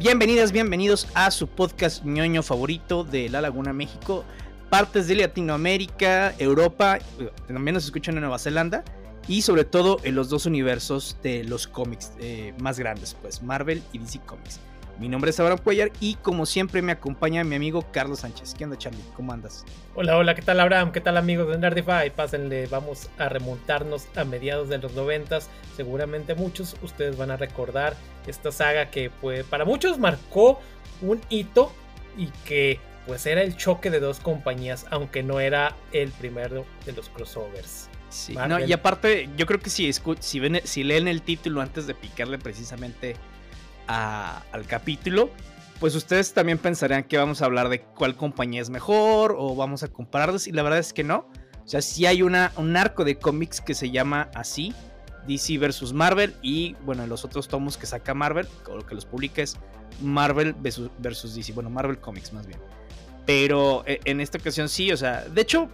Bienvenidas, bienvenidos a su podcast ñoño favorito de La Laguna México. Partes de Latinoamérica, Europa, también nos escuchan en Nueva Zelanda y sobre todo en los dos universos de los cómics eh, más grandes, pues Marvel y DC Comics. Mi nombre es Abraham Cuellar y como siempre me acompaña mi amigo Carlos Sánchez. ¿Qué onda, Charlie? ¿Cómo andas? Hola, hola, ¿qué tal Abraham? ¿Qué tal amigos de Nerdify? Pásenle, vamos a remontarnos a mediados de los noventas. Seguramente muchos ustedes van a recordar esta saga que pues, para muchos marcó un hito y que pues era el choque de dos compañías, aunque no era el primero de los crossovers. Sí, no, y aparte, yo creo que si, si, ven, si leen el título antes de picarle precisamente al capítulo, pues ustedes también pensarían que vamos a hablar de cuál compañía es mejor o vamos a compararlos y la verdad es que no. O sea, sí hay una, un arco de cómics que se llama así, DC versus Marvel y bueno, los otros tomos que saca Marvel, o lo que los publica es Marvel versus, DC, bueno, Marvel Comics más bien. Pero eh, en esta ocasión sí, o sea, de hecho,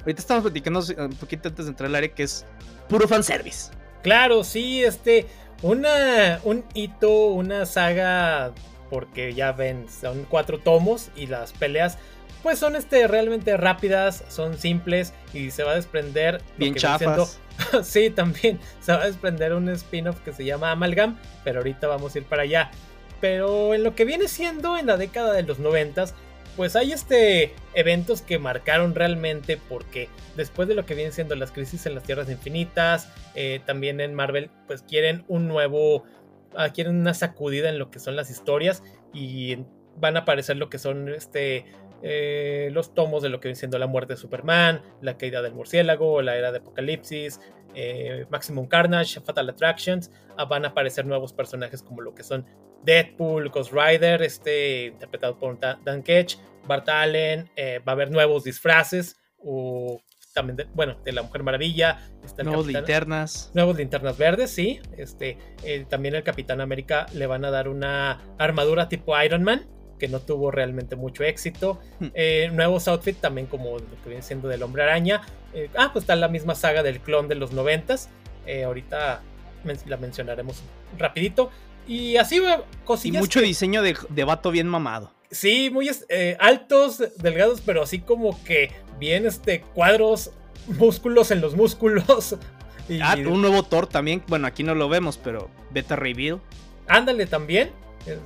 ahorita estamos platicando un poquito antes de entrar al área que es puro fanservice. Claro, sí, este, una, un hito, una saga, porque ya ven, son cuatro tomos y las peleas pues son este, realmente rápidas, son simples y se va a desprender... Bien chafas. sí, también se va a desprender un spin-off que se llama Amalgam, pero ahorita vamos a ir para allá. Pero en lo que viene siendo en la década de los noventas, pues hay este eventos que marcaron realmente porque después de lo que vienen siendo las crisis en las tierras infinitas, eh, también en Marvel, pues quieren un nuevo, ah, quieren una sacudida en lo que son las historias y van a aparecer lo que son este eh, los tomos de lo que viene siendo la muerte de Superman, la caída del murciélago, la era de Apocalipsis, eh, Maximum Carnage, Fatal Attractions, ah, van a aparecer nuevos personajes como lo que son Deadpool, Ghost Rider, este, interpretado por Dan Ketch, Bart Allen, eh, va a haber nuevos disfraces, o también, de, bueno, de la Mujer Maravilla. nuevos linternas. Nuevos linternas verdes, sí. Este, eh, también el Capitán América le van a dar una armadura tipo Iron Man, que no tuvo realmente mucho éxito. Hmm. Eh, nuevos outfits también como lo que viene siendo del Hombre Araña. ah, pues está la misma saga del clon de los noventas. ahorita la mencionaremos rapidito. Y así, cosillas. Y mucho diseño de, de, vato bien mamado. Sí, muy eh, altos, delgados, pero así como que bien este, cuadros, músculos en los músculos. Y, ah, un nuevo Thor también. Bueno, aquí no lo vemos, pero Beta Reveal. Ándale también.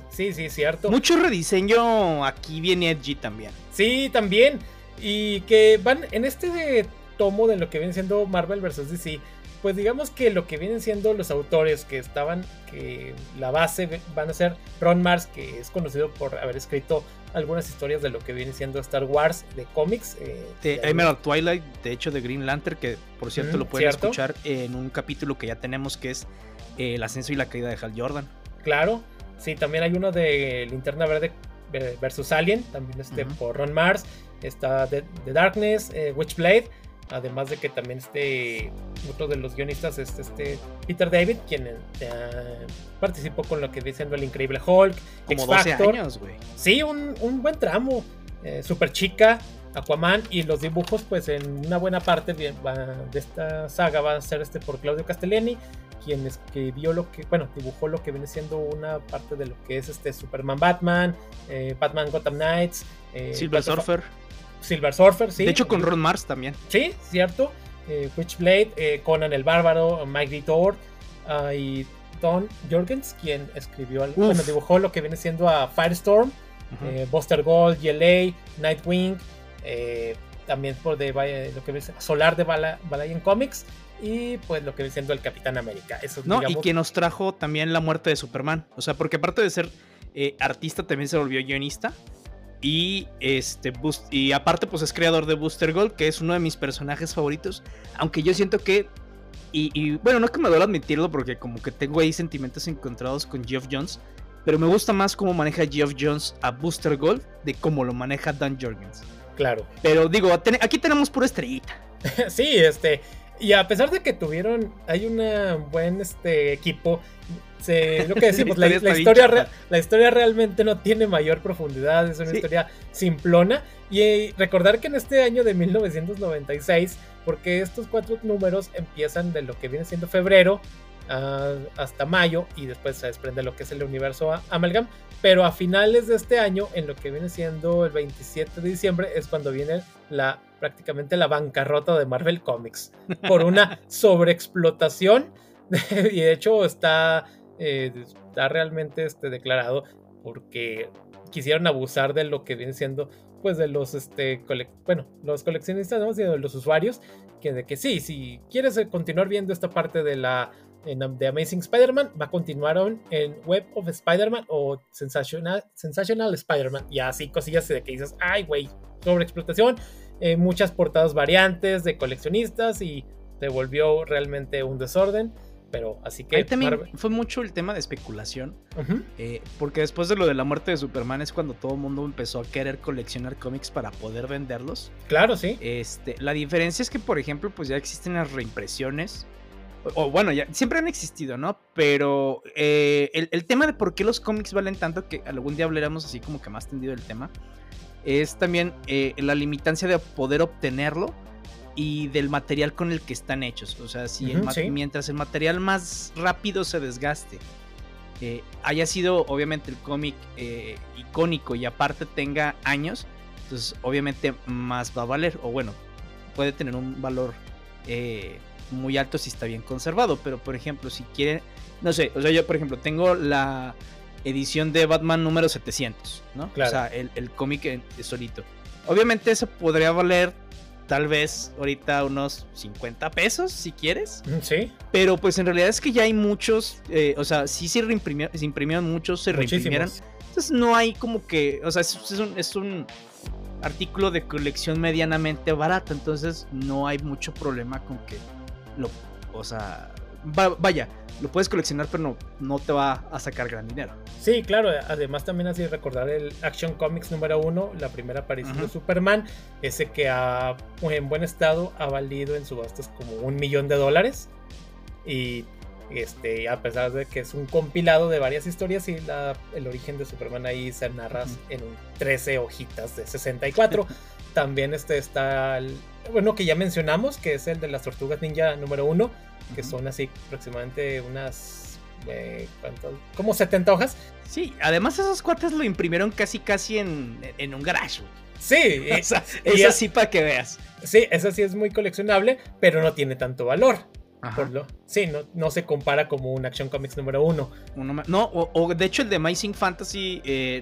Sí, sí, cierto. Mucho rediseño aquí viene edgy también. Sí, también. Y que van en este tomo de lo que viene siendo Marvel vs. DC pues digamos que lo que vienen siendo los autores que estaban, que la base van a ser Ron Mars, que es conocido por haber escrito algunas historias de lo que viene siendo Star Wars de cómics. Eh, de Emerald Twilight, de hecho de Green Lantern, que por cierto lo pueden escuchar en un capítulo que ya tenemos que es eh, El ascenso y la caída de Hal Jordan. Claro, sí, también hay uno de Linterna Verde eh, versus Alien, también este por Ron Mars. Está The, Darkness, Witchblade Además de que también este otro de los guionistas es este Peter David, quien eh, participó con lo que diciendo el Increíble Hulk, como 12 años, güey. Sí, un, buen tramo. Eh, super chica, Aquaman y los dibujos, pues en una buena parte de, esta saga va a ser este por Claudio Castellani, quien escribió lo que, bueno, dibujó lo que viene siendo una parte de lo que es este Superman Batman, eh, Batman Gotham Knights, Silver Surfer. Silver Surfer, sí. De hecho, con Ron Mars también. Sí, cierto. Eh, Witchblade, eh, Conan el Bárbaro, Mike Thor ah, y Don Jorgens, quien escribió, bueno, dibujó lo que viene siendo a Firestorm, eh, Buster Gold, GLA, Nightwing, también por de, lo que viene Solar de Balayan Comics y pues lo que viene siendo el Capitán América. Eso, no, y quien nos trajo también la muerte de Superman. O sea, porque aparte de ser artista, también se volvió guionista. Y este y aparte, pues es creador de Booster Gold, que es uno de mis personajes favoritos. Aunque yo siento que. Y, bueno, no es que me duele admitirlo, porque como que tengo ahí sentimientos encontrados con Geoff Jones. Pero me gusta más cómo maneja Geoff Jones a Booster Gold de cómo lo maneja Dan Jorgens. Claro. Pero digo, aquí tenemos pura estrellita. sí, este. Y a pesar de que tuvieron, hay un buen este, equipo, lo que decimos, la, historia, la, historia realmente no tiene mayor profundidad, es una historia simplona. Y eh, recordar que en este año de 1996, porque estos cuatro números empiezan de lo que viene siendo febrero, hasta mayo y después se desprende lo que es el universo Amalgam. Pero a finales de este año, en lo que viene siendo el 27 de diciembre, es cuando viene la prácticamente la bancarrota de Marvel Comics por una sobreexplotación y de hecho está, eh, está realmente este, declarado porque quisieron abusar de lo que viene siendo pues de los este bueno los coleccionistas ¿no? de los usuarios que de que sí si quieres eh, continuar viendo esta parte de la de Amazing Spider-Man va a continuar en Web of Spider-Man o Sensational, Sensational Spider-Man y así cosillas de que dices ay güey sobreexplotación eh, muchas portadas variantes de coleccionistas y se volvió realmente un desorden pero así que. Ahí también fue mucho el tema de especulación. Eh, porque después de lo de la muerte de Superman es cuando todo el mundo empezó a querer coleccionar cómics para poder venderlos. Claro, sí. Este, la diferencia es que, por ejemplo, pues ya existen las reimpresiones. O, bueno, ya siempre han existido, ¿no? Pero eh, el, tema de por qué los cómics valen tanto, que algún día hablaremos así como que más tendido el tema, es también eh, la limitancia de poder obtenerlo y del material con el que están hechos. O sea, si mientras el material más rápido se desgaste, eh, haya sido obviamente el cómic icónico y aparte tenga años, entonces obviamente más va a valer. O bueno, puede tener un valor eh, muy alto si está bien conservado. Pero por ejemplo, si quieren, no sé, o sea, yo por ejemplo tengo la edición de Batman número 700, ¿no? O sea, el, el cómic solito. Obviamente eso podría valer tal vez ahorita unos 50 pesos si quieres. Sí. Pero pues en realidad es que ya hay muchos, eh, o sea, sí se, reimprimieron, se imprimieron muchos, se reimprimieron. Entonces no hay como que, o sea, es, un, artículo de colección medianamente barato, entonces no hay mucho problema con que lo, o sea, vaya, lo puedes coleccionar, pero no, no te va a sacar gran dinero. Sí, claro. Además, también así recordar el Action Comics número uno, la primera aparición de Superman, ese que ha, en buen estado ha valido en subastas como un millón de dólares. Y este, a pesar de que es un compilado de varias historias y la, el origen de Superman ahí se narra en 13 hojitas de 64. También este está el, bueno, que ya mencionamos, que es el de las tortugas ninja número uno que son así aproximadamente unas... Eh, como 70 hojas. Sí, además esos cuates lo imprimieron casi casi en, en un garage. Sí, o sea, es así para que veas. Sí, eso sí es muy coleccionable, pero no tiene tanto valor. Por lo, sí, no, no se compara como un Action Comics número uno. no, o, de hecho el de Amazing Fantasy, eh,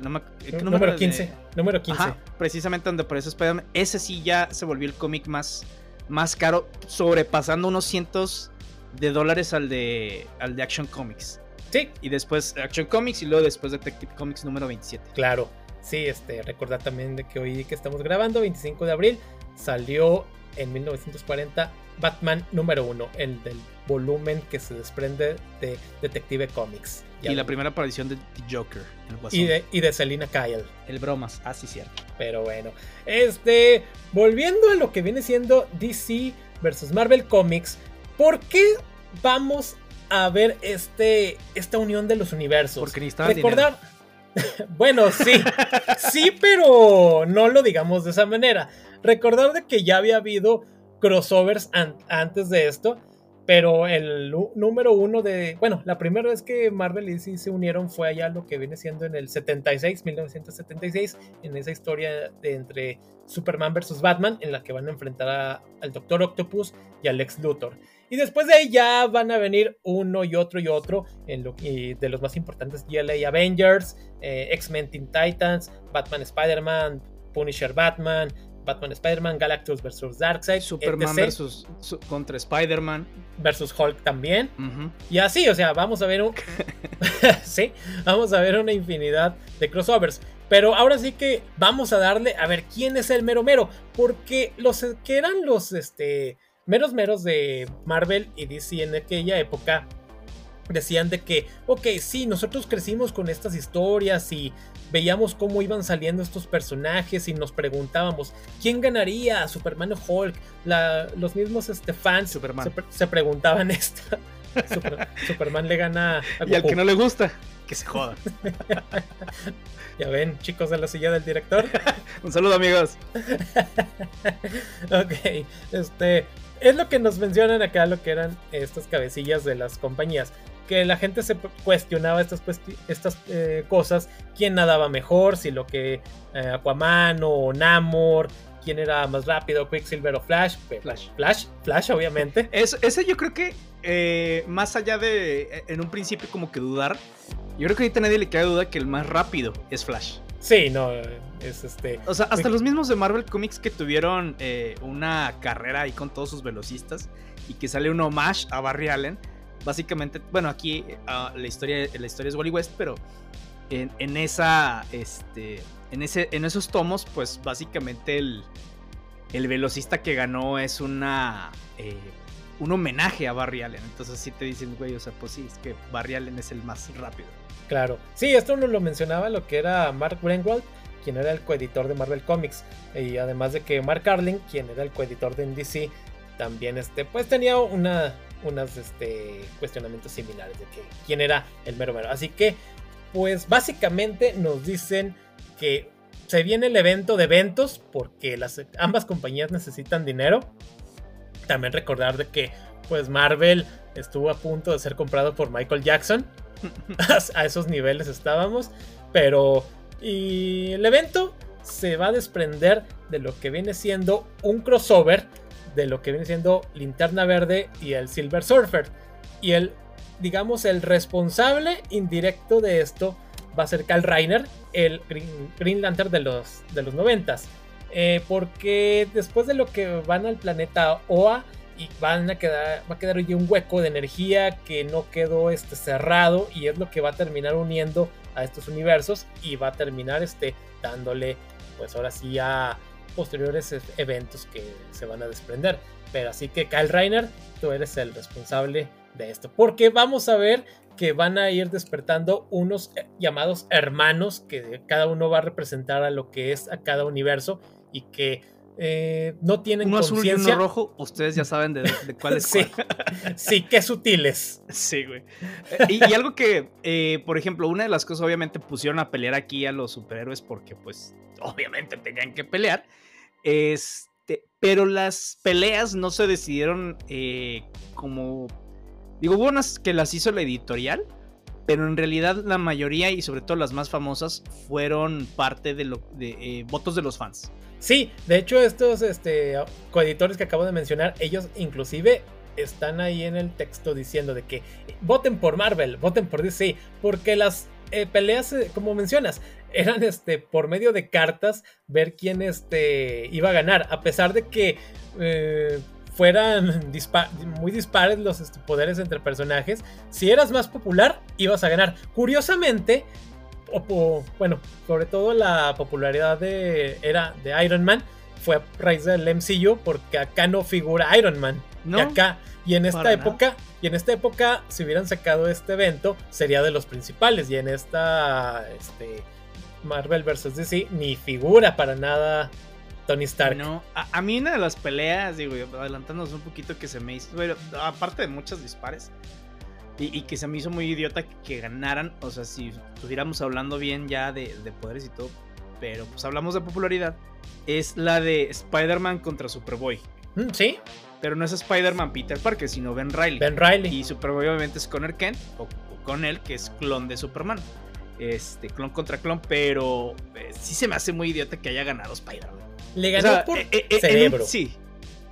número 15. Número 15. precisamente donde aparece Spider-Man. Ese sí ya se volvió el cómic más, más caro, sobrepasando unos cientos de dólares al de, al de Action Comics. Sí. Y después Action Comics y luego después Detective Comics número 27. Claro. Sí, este, recordar también de que hoy que estamos grabando, 25 de abril, salió en 1940 Batman número 1, el del volumen que se desprende de Detective Comics. y la primera aparición de Joker. y, de, y de Selina Kyle. El bromas, así ah, cierto. Pero bueno, este, volviendo a lo que viene siendo DC versus Marvel Comics, ¿Por qué vamos a ver este, esta unión de los universos? Porque necesitaba Recordar. bueno, sí. sí, pero no lo digamos de esa manera. Recordar de que ya había habido crossovers antes de esto. Pero el número uno de. Bueno, la primera vez que Marvel y DC se unieron fue allá lo que viene siendo en el 76, 1976, en esa historia de entre Superman vs. Batman, en la que van a enfrentar al Doctor Octopus y al Lex Luthor. Y después de ahí ya van a venir uno y otro y otro en lo, de los más importantes, GLA Avengers, eh, X-Men Teen Titans, Batman Spider-Man, Punisher Batman, Batman Spider-Man, Galactus vs. Darkseid, Superman versus contra Spider-Man versus Hulk también. Y así, o sea, vamos a ver un sí, vamos a ver una infinidad de crossovers. Pero ahora sí que vamos a darle a ver quién es el mero mero, porque los que eran los este meros meros de Marvel y DC en aquella época decían de que, ok, sí, nosotros crecimos con estas historias y veíamos cómo iban saliendo estos personajes y nos preguntábamos, ¿quién ganaría? ¿Superman o Hulk? los mismos este, fans Se, preguntaban esto. Superman le gana a Y al que no le gusta. que se jodan. ya ven, chicos de la silla del director. Un saludo, amigos. ok, este es lo que nos mencionan acá, lo que eran estas cabecillas de las compañías. Que la gente se cuestionaba estas, estas eh, cosas, quién nadaba mejor, si lo que eh, Aquaman o Namor, quién era más rápido, Quicksilver o Flash. Flash, Flash, Flash, obviamente. ese yo creo que, eh, más allá de en un principio como que dudar, yo creo que ahorita nadie le queda duda que el más rápido es Flash. Sí, no, es este. O sea, hasta los mismos de Marvel Comics que tuvieron eh, una carrera ahí con todos sus velocistas y que sale un homage a Barry Allen. Básicamente, bueno, aquí ah, la, historia, la historia es Wally West, pero en, esa, este, en, ese, en esos tomos, pues básicamente el, el velocista que ganó es una, eh, un homenaje a Barry Allen. Entonces sí te dicen, güey, o sea, pues sí, es que Barry Allen es el más rápido. Claro. Sí, esto nos lo mencionaba lo que era Mark Greenwald, quien era el coeditor de Marvel Comics. Y además de que Mark Carlin, quien era el coeditor de DC, también este, pues tenía una, unos este, cuestionamientos similares de que quién era el mero mero. Así que, pues básicamente nos dicen que se viene el evento de eventos porque las, ambas compañías necesitan dinero. También recordar de que pues Marvel estuvo a punto de ser comprado por Michael Jackson. a esos niveles estábamos. Pero. Y el evento se va a desprender de lo que viene siendo un crossover. De lo que viene siendo Linterna Verde y el Silver Surfer. Y el, digamos, el responsable indirecto de esto va a ser Cal Reiner, el Green, Lantern de los, de los 90 eh, porque después de lo que van al planeta Oa, y van a quedar, va a quedar hoy un hueco de energía que no quedó este, cerrado y es lo que va a terminar uniendo a estos universos y va a terminar este, dándole pues ahora sí a posteriores e-, eventos que se van a desprender. Pero así que Kyle Reiner, tú eres el responsable de esto. Porque vamos a ver que van a ir despertando unos eh, llamados hermanos que cada uno va a representar a lo que es a cada universo y que eh, no tienen uno azul y uno rojo, ustedes ya saben de, cuál es sí, sí, qué sutiles. Sí, güey. Eh, y, algo que, eh, por ejemplo, una de las cosas, obviamente, pusieron a pelear aquí a los superhéroes porque, pues, obviamente tenían que pelear. Este, pero las peleas no se decidieron como. Digo, hubo unas que las hizo la editorial, pero en realidad la mayoría y sobre todo las más famosas fueron parte de, lo, de votos de los fans. Sí, de hecho estos este, coeditores que acabo de mencionar, ellos inclusive están ahí en el texto diciendo de que voten por Marvel, voten por DC, porque las eh, peleas, eh, como mencionas, eran este, por medio de cartas ver quién este, iba a ganar, a pesar de que eh, fueran muy dispares los poderes entre personajes, si eras más popular, ibas a ganar. Curiosamente, o, bueno, sobre todo la popularidad de, era de Iron Man fue a raíz del MCU porque acá no figura Iron Man. y acá, y en esta época, y en esta época, si hubieran sacado este evento, sería de los principales. Y en esta este, Marvel vs. DC, ni figura para nada Tony Stark. No, a, mí una de las peleas, digo, adelantándonos un poquito que se me hizo, aparte de muchos dispares, y, que se me hizo muy idiota que, ganaran. O sea, si estuviéramos hablando bien ya de, poderes y todo. Pero pues hablamos de popularidad. Es la de Spider-Man contra Superboy. Mm, sí. Pero no es Spider-Man Peter Parker, sino Ben Riley. Ben Riley. Y Superboy obviamente es Connor Kent. O, con él, que es clon de Superman. Este, clon contra clon. Pero eh, sí se me hace muy idiota que haya ganado Spider-Man. Le ganó por eh, eh, cerebro. sí.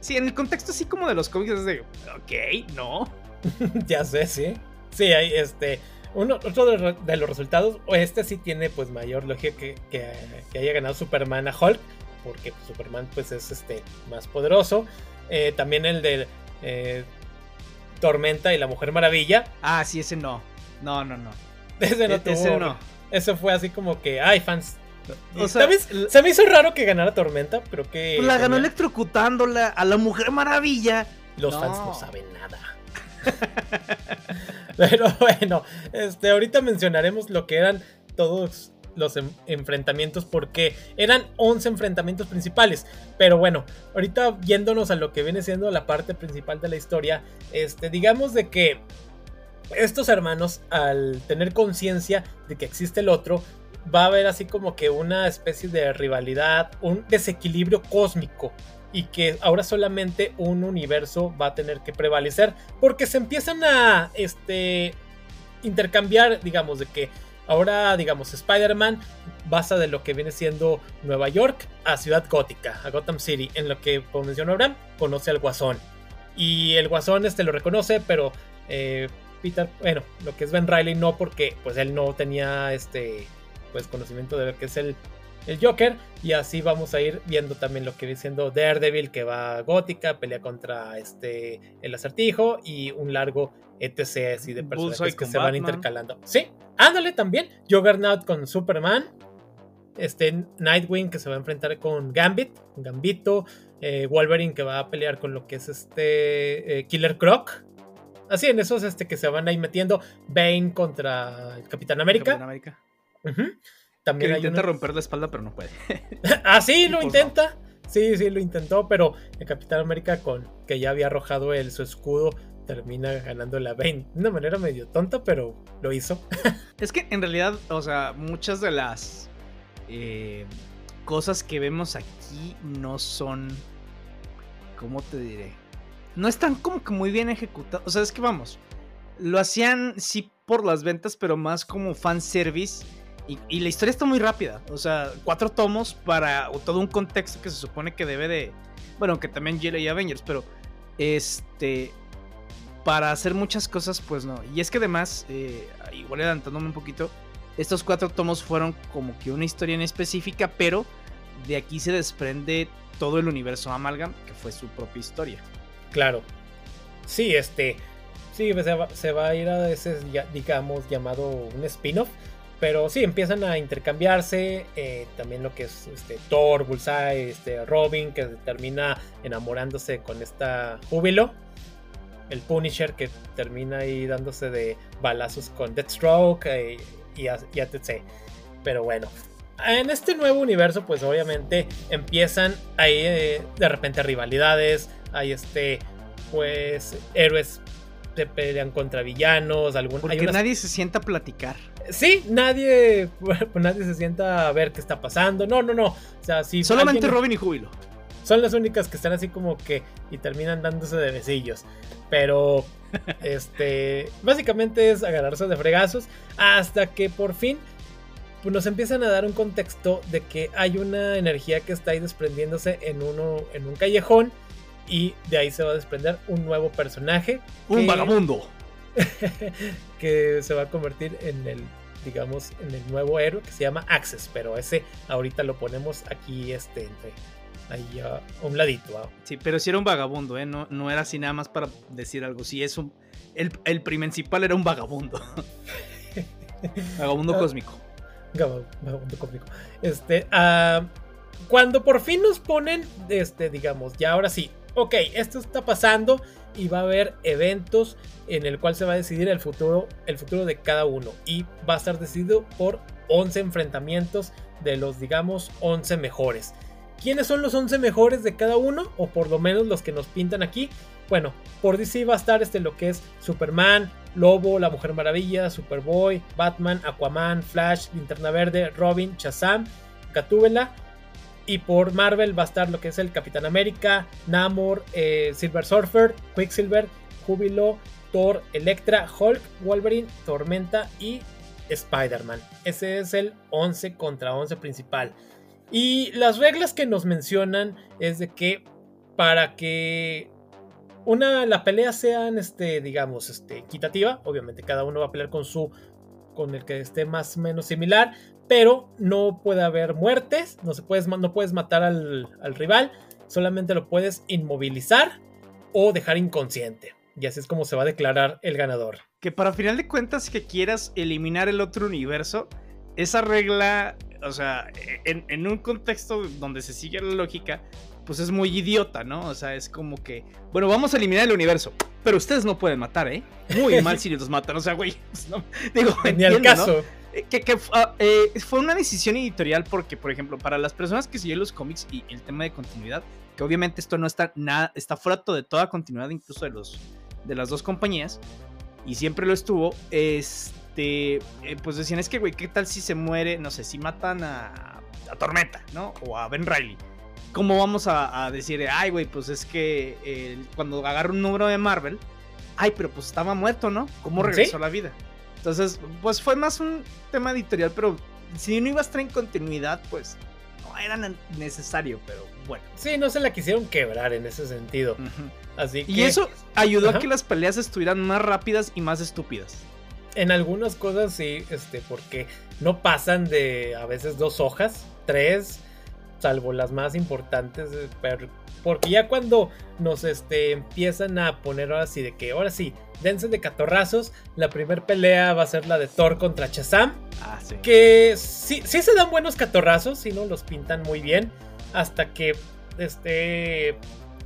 Sí, en el contexto así como de los cómics es de, ok, no. ya sé, sí. Sí, hay este. Uno, otro de, los resultados, este sí tiene pues mayor lógica que, que, haya ganado Superman a Hulk, porque pues, Superman pues es este más poderoso. Eh, también el de eh, Tormenta y la Mujer Maravilla. Ah, sí, ese no. No, no, no. Ese no e, Ese no. Eso fue así como que, ay, fans. O sea, Se me hizo raro que ganara Tormenta, pero que. Pues la ganó electrocutándola a la Mujer Maravilla. Los fans no saben nada. Pero bueno, este, ahorita mencionaremos lo que eran todos los enfrentamientos porque eran 11 enfrentamientos principales. Pero bueno, ahorita yéndonos a lo que viene siendo la parte principal de la historia, este, digamos de que estos hermanos, al tener conciencia de que existe el otro, va a haber así como que una especie de rivalidad, un desequilibrio cósmico y que ahora solamente un universo va a tener que prevalecer porque se empiezan a este intercambiar, digamos, de que ahora, digamos, Spider-Man basa de lo que viene siendo Nueva York a Ciudad Gótica, a Gotham City, en lo que, como mencionó Abraham, conoce al Guasón. Y el Guasón este lo reconoce, pero eh, Peter, bueno, lo que es Ben Riley no, porque pues él no tenía este pues conocimiento de lo que es el el Joker. Y así vamos a ir viendo también lo que viene siendo Daredevil, que va a gótica, pelea contra este el acertijo y un largo etc. así de personajes que se van intercalando. Sí, ándale también. Juggernaut con Superman. Este Nightwing que se va a enfrentar con Gambit, Gambito. Eh, Wolverine que va a pelear con lo que es este eh, Killer Croc. Así en esos este, que se van ahí metiendo. Bane contra el Capitán América. Capitán América. También que intenta romper la espalda, pero no puede. ah, sí, lo intenta. Sí, sí, lo intentó, pero el Capitán América, con que ya había arrojado su escudo, termina ganando la Bane. De una manera medio tonta, pero lo hizo. es que en realidad, o sea, muchas de las eh, cosas que vemos aquí no son. ¿Cómo te diré? No están como que muy bien ejecutadas. O sea, es que vamos. Lo hacían sí por las ventas, pero más como fanservice y, la historia está muy rápida. O sea, cuatro tomos para todo un contexto que se supone que debe de. Bueno, que también y Avengers, pero. Este. Para hacer muchas cosas, pues no. Y es que además, eh, igual adelantándome un poquito, estos cuatro tomos fueron como que una historia en específica, pero de aquí se desprende todo el universo Amalgam, que fue su propia historia. Claro. Sí, este. Sí, se va, se va a ir a ese, digamos, llamado un spin-off pero sí, empiezan a intercambiarse. Eh, también lo que es este, Thor, Bullseye, este, Robin, que termina enamorándose con esta Júbilo. El Punisher, que termina ahí dándose de balazos con Deathstroke eh, y, y etc. Pero bueno, en este nuevo universo, pues obviamente empiezan ahí eh, de repente rivalidades. Hay este, pues, héroes que pelean contra villanos. Algún, Porque nadie se sienta a platicar sí, nadie, pues nadie se sienta a ver qué está pasando. No, no, no. O sea, si Solamente Robin y Júbilo. Son las únicas que están así como que y terminan dándose de besillos. Pero, este, básicamente es agarrarse de fregazos hasta que por fin pues, nos empiezan a dar un contexto de que hay una energía que está ahí desprendiéndose en, uno, en un callejón y de ahí se va a desprender un nuevo personaje. Un vagabundo. que se va a convertir en el, digamos, en el nuevo héroe que se llama Access, pero ese ahorita lo ponemos aquí, este, entre ahí a un ladito. Sí, pero si era un vagabundo, ¿eh? No, no era así nada más para decir algo. Sí, es un. El, el principal era un vagabundo. vagabundo ah, cósmico. Vagabundo cósmico. Este. Uh, cuando por fin nos ponen, este, digamos, ya ahora sí, ok, esto está pasando y va a haber eventos en el cual se va a decidir el futuro, el futuro de cada uno y va a estar decidido por 11 enfrentamientos de los digamos 11 mejores. ¿Quiénes son los 11 mejores de cada uno? O por lo menos los que nos pintan aquí. Bueno, por DC va a estar este lo que es Superman, Lobo, La Mujer Maravilla, Superboy, Batman, Aquaman, Flash, Linterna Verde, Robin, Shazam, Gatúbela y por Marvel va a estar lo que es el Capitán América, Namor, eh, Silver Surfer, Quicksilver, Júbilo, Thor, Electra, Hulk, Wolverine, Tormenta y Spider-Man. Ese es el 11 contra 11 principal. Y las reglas que nos mencionan es de que para que una la pelea sea este digamos este equitativa, obviamente cada uno va a pelear con su con el que esté más o menos similar, pero no puede haber muertes, no, se puedes, no puedes matar al, rival, solamente lo puedes inmovilizar o dejar inconsciente. Y así es como se va a declarar el ganador. Que para final de cuentas que quieras eliminar el otro universo, esa regla, o sea, en, en, un contexto donde se sigue la lógica, pues es muy idiota, ¿no? O sea, es como que, bueno, vamos a eliminar el universo, pero ustedes no pueden matar, ¿eh? Muy mal si los matan, o sea, güey, pues no, digo, ni al caso. Que, ah, eh, fue una decisión editorial porque, por ejemplo, para las personas que siguen los cómics y el tema de continuidad, que obviamente esto no está nada, está fuera de toda continuidad incluso de, los, de las dos compañías, y siempre lo estuvo, este, eh, pues decían, es que, güey, ¿qué tal si se muere? No sé, si matan a, a Tormenta, ¿no? O a Ben Riley. ¿Cómo vamos a, decir, ay, güey, pues es que cuando agarra un número de Marvel, ay, pero pues estaba muerto, ¿no? ¿Cómo regresó a la vida? Entonces, pues fue más un tema editorial, pero si no iba a estar en continuidad, pues no era necesario, pero bueno. Sí, no se la quisieron quebrar en ese sentido. Así Y eso ayudó a que las peleas estuvieran más rápidas y más estúpidas. En algunas cosas sí, este, porque no pasan de a veces dos hojas, tres, salvo las más importantes, eh, pero porque ya cuando nos este, empiezan a poner ahora sí de que ahora sí, dense de catorrazos, la primera pelea va a ser la de Thor contra Shazam. Ah, sí. Que sí, sí se dan buenos catorrazos, si no los pintan muy bien, hasta que este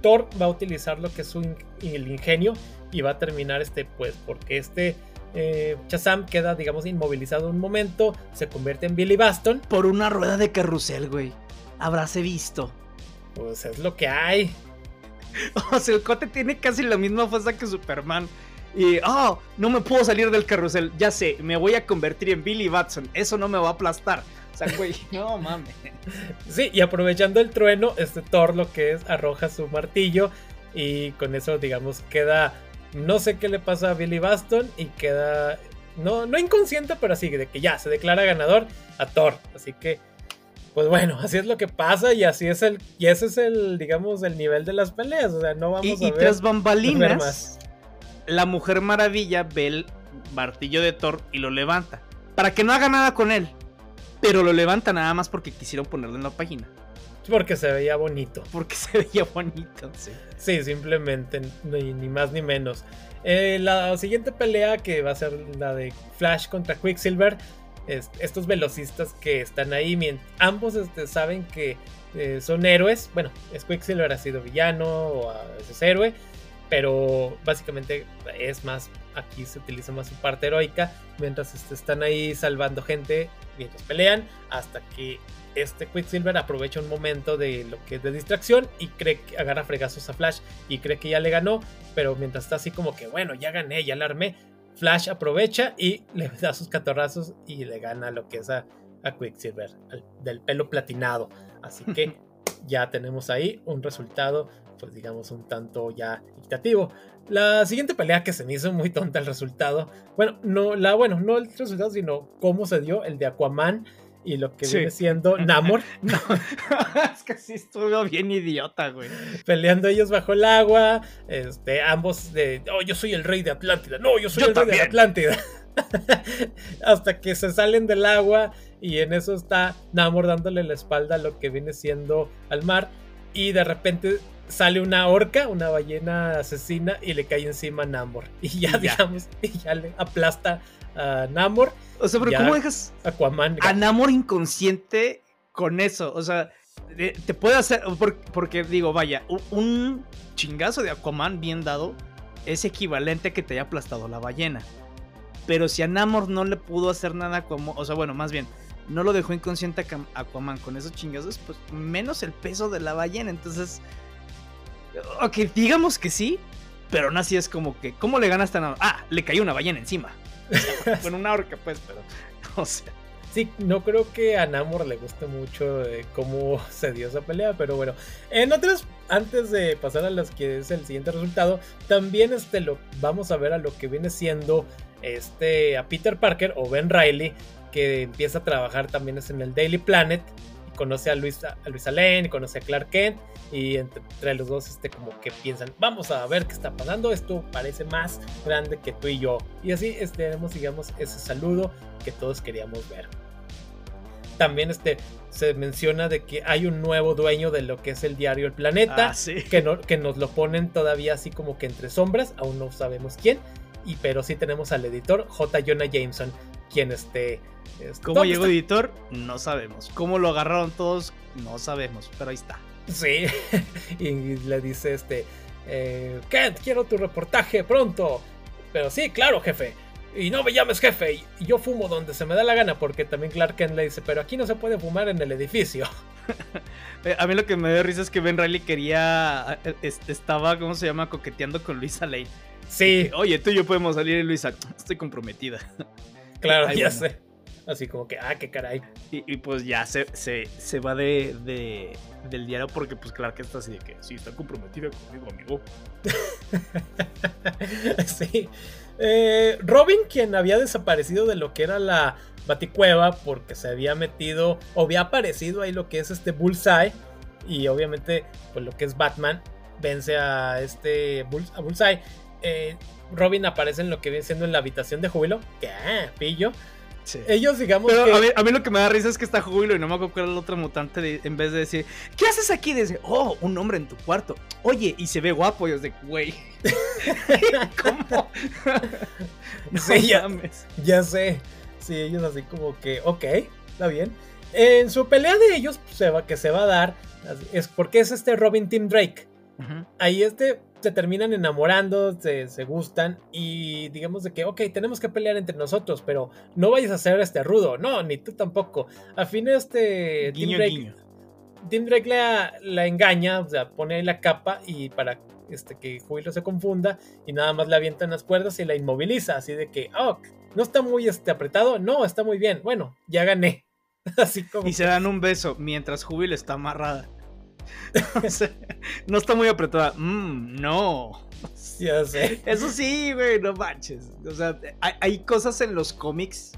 Thor va a utilizar lo que es su el ingenio y va a terminar este pues porque este eh, Shazam queda digamos inmovilizado un momento, se convierte en Billy Baston por una rueda de carrusel, güey habráse visto. Pues es lo que hay. O sea, el cote tiene casi la misma fuerza que Superman. Y, oh, no me puedo salir del carrusel. Ya sé, me voy a convertir en Billy Batson. Eso no me va a aplastar. O sea, güey, no mames. Sí, y aprovechando el trueno, este Thor lo que es arroja su martillo. Y con eso, digamos, queda. No sé qué le pasa a Billy Baston. Y queda. No, no inconsciente, pero así de que ya se declara ganador a Thor. Así que pues bueno, así es lo que pasa y así es el, y ese es el, digamos, el nivel de las peleas, o sea, no vamos a ver. Y tras bambalinas, la Mujer Maravilla ve el martillo de Thor y lo levanta, para que no haga nada con él, pero lo levanta nada más porque quisieron ponerlo en la página. Porque se veía bonito. Porque se veía bonito, sí. Sí, simplemente, ni, ni más ni menos. Eh, la siguiente pelea que va a ser la de Flash contra Quicksilver estos velocistas que están ahí, ambos este, saben que eh, son héroes. Bueno, Quicksilver ha sido villano o es héroe, pero básicamente es más, aquí se utiliza más su parte heroica, mientras este, están ahí salvando gente, mientras pelean, hasta que este Quicksilver aprovecha un momento de lo que es de distracción y cree que agarra fregazos a Flash y cree que ya le ganó, pero mientras está así como que, bueno, ya gané, ya la armé, Flash aprovecha y le da sus catorrazos y le gana lo que es a, Quicksilver, del pelo platinado. Así que ya tenemos ahí un resultado, pues digamos, un tanto ya equitativo. La siguiente pelea que se me hizo muy tonta el resultado. Bueno, no, la, bueno, no el resultado, sino cómo se dio el de Aquaman y lo que viene siendo Namor. no, es que sí estuvo bien idiota, güey. Peleando ellos bajo el agua, este, ambos de, oh, yo soy el rey de Atlántida, no, yo soy el rey de Atlántida. Hasta que se salen del agua y en eso está Namor dándole la espalda a lo que viene siendo al mar y de repente sale una orca, una ballena asesina y le cae encima a Namor y ya, digamos, y ya le aplasta a Namor o sea, pero ¿cómo dejas Aquaman, a Namor inconsciente con eso? O sea, te puede hacer. Porque, digo, vaya, un chingazo de Aquaman bien dado es equivalente a que te haya aplastado la ballena. Pero si a Namor no le pudo hacer nada como. O sea, bueno, más bien, no lo dejó inconsciente a Aquaman con esos chingazos, pues menos el peso de la ballena. Entonces. Ok, digamos que sí, pero aún así es como que. ¿Cómo le ganaste a Namor? Ah, le cayó una ballena encima. con una orca, pues, pero. O sea. Sí, no creo que a Namor le guste mucho eh, cómo se dio esa pelea, pero bueno. En otras, antes de pasar a las que es el siguiente resultado, también este lo vamos a ver a lo que viene siendo este a Peter Parker o Ben Riley, que empieza a trabajar también es en el Daily Planet conoce a Luis, a Luis Lane, conoce a Clark Kent y entre, los dos este como que piensan, vamos a ver qué está pasando, esto parece más grande que tú y yo. Y así este, tenemos digamos ese saludo que todos queríamos ver. También este, se menciona de que hay un nuevo dueño de lo que es el diario El Planeta, ah, que, no, que nos lo ponen todavía así como que entre sombras, aún no sabemos quién, y pero sí tenemos al editor J. Jonah Jameson, quien este ¿Cómo llegó editor? No sabemos. ¿Cómo lo agarraron todos? No sabemos, pero ahí está. Sí, y le dice este, eh, Kent, quiero tu reportaje pronto. Pero sí, claro, jefe. y no me llames jefe, y yo fumo donde se me da la gana, porque también Clark Kent le dice, pero aquí no se puede fumar en el edificio. Eh, a mí lo que me dio risa es que Ben Riley quería, eh, estaba, ¿cómo se llama?, coqueteando con Luisa Lane. Sí. Oye, tú y yo podemos salir y Luisa, estoy comprometida. Claro, ya sé. Así como que, ah, qué caray. Y, pues ya se, se, va de, del diario porque pues claro que está así de que sí, está comprometida conmigo, amigo. sí. Eh, Robin, quien había desaparecido de lo que era la Baticueva porque se había metido o había aparecido ahí lo que es este Bullseye y obviamente pues lo que es Batman vence a este a Bullseye. Eh, Robin aparece en lo que viene siendo en la habitación de júbilo. ¿Qué? Pillo. Ellos, digamos. a, mí, lo que me da risa es que está Júbilo y no me acuerdo cuál era el otro mutante. en vez de decir, ¿qué haces aquí? Dice, oh, un hombre en tu cuarto. Oye, y se ve guapo. Y es de, güey. ¿Cómo? no sí, ya, ya sé. Sí, ellos así como que, ok, está bien. En su pelea de ellos, pues, se va, que se va a dar, es porque es este Robin Tim Drake. Ahí este se terminan enamorando, se, gustan y digamos de que, ok, tenemos que pelear entre nosotros, pero no vayas a ser este rudo, no, ni tú tampoco. A fin este... Guiño, Tim Drake, Tim Drake la, engaña, o sea, pone ahí la capa y para este, que Júbilo se confunda y nada más le avientan las cuerdas y la inmoviliza, así de que, oh, no está muy este, apretado, no, está muy bien, bueno, ya gané. Así como y se dan un beso mientras Júbilo está amarrada. no está muy apretada. Mm, no. Ya sé. Eso sí, güey, no manches. O sea, hay, cosas en los cómics,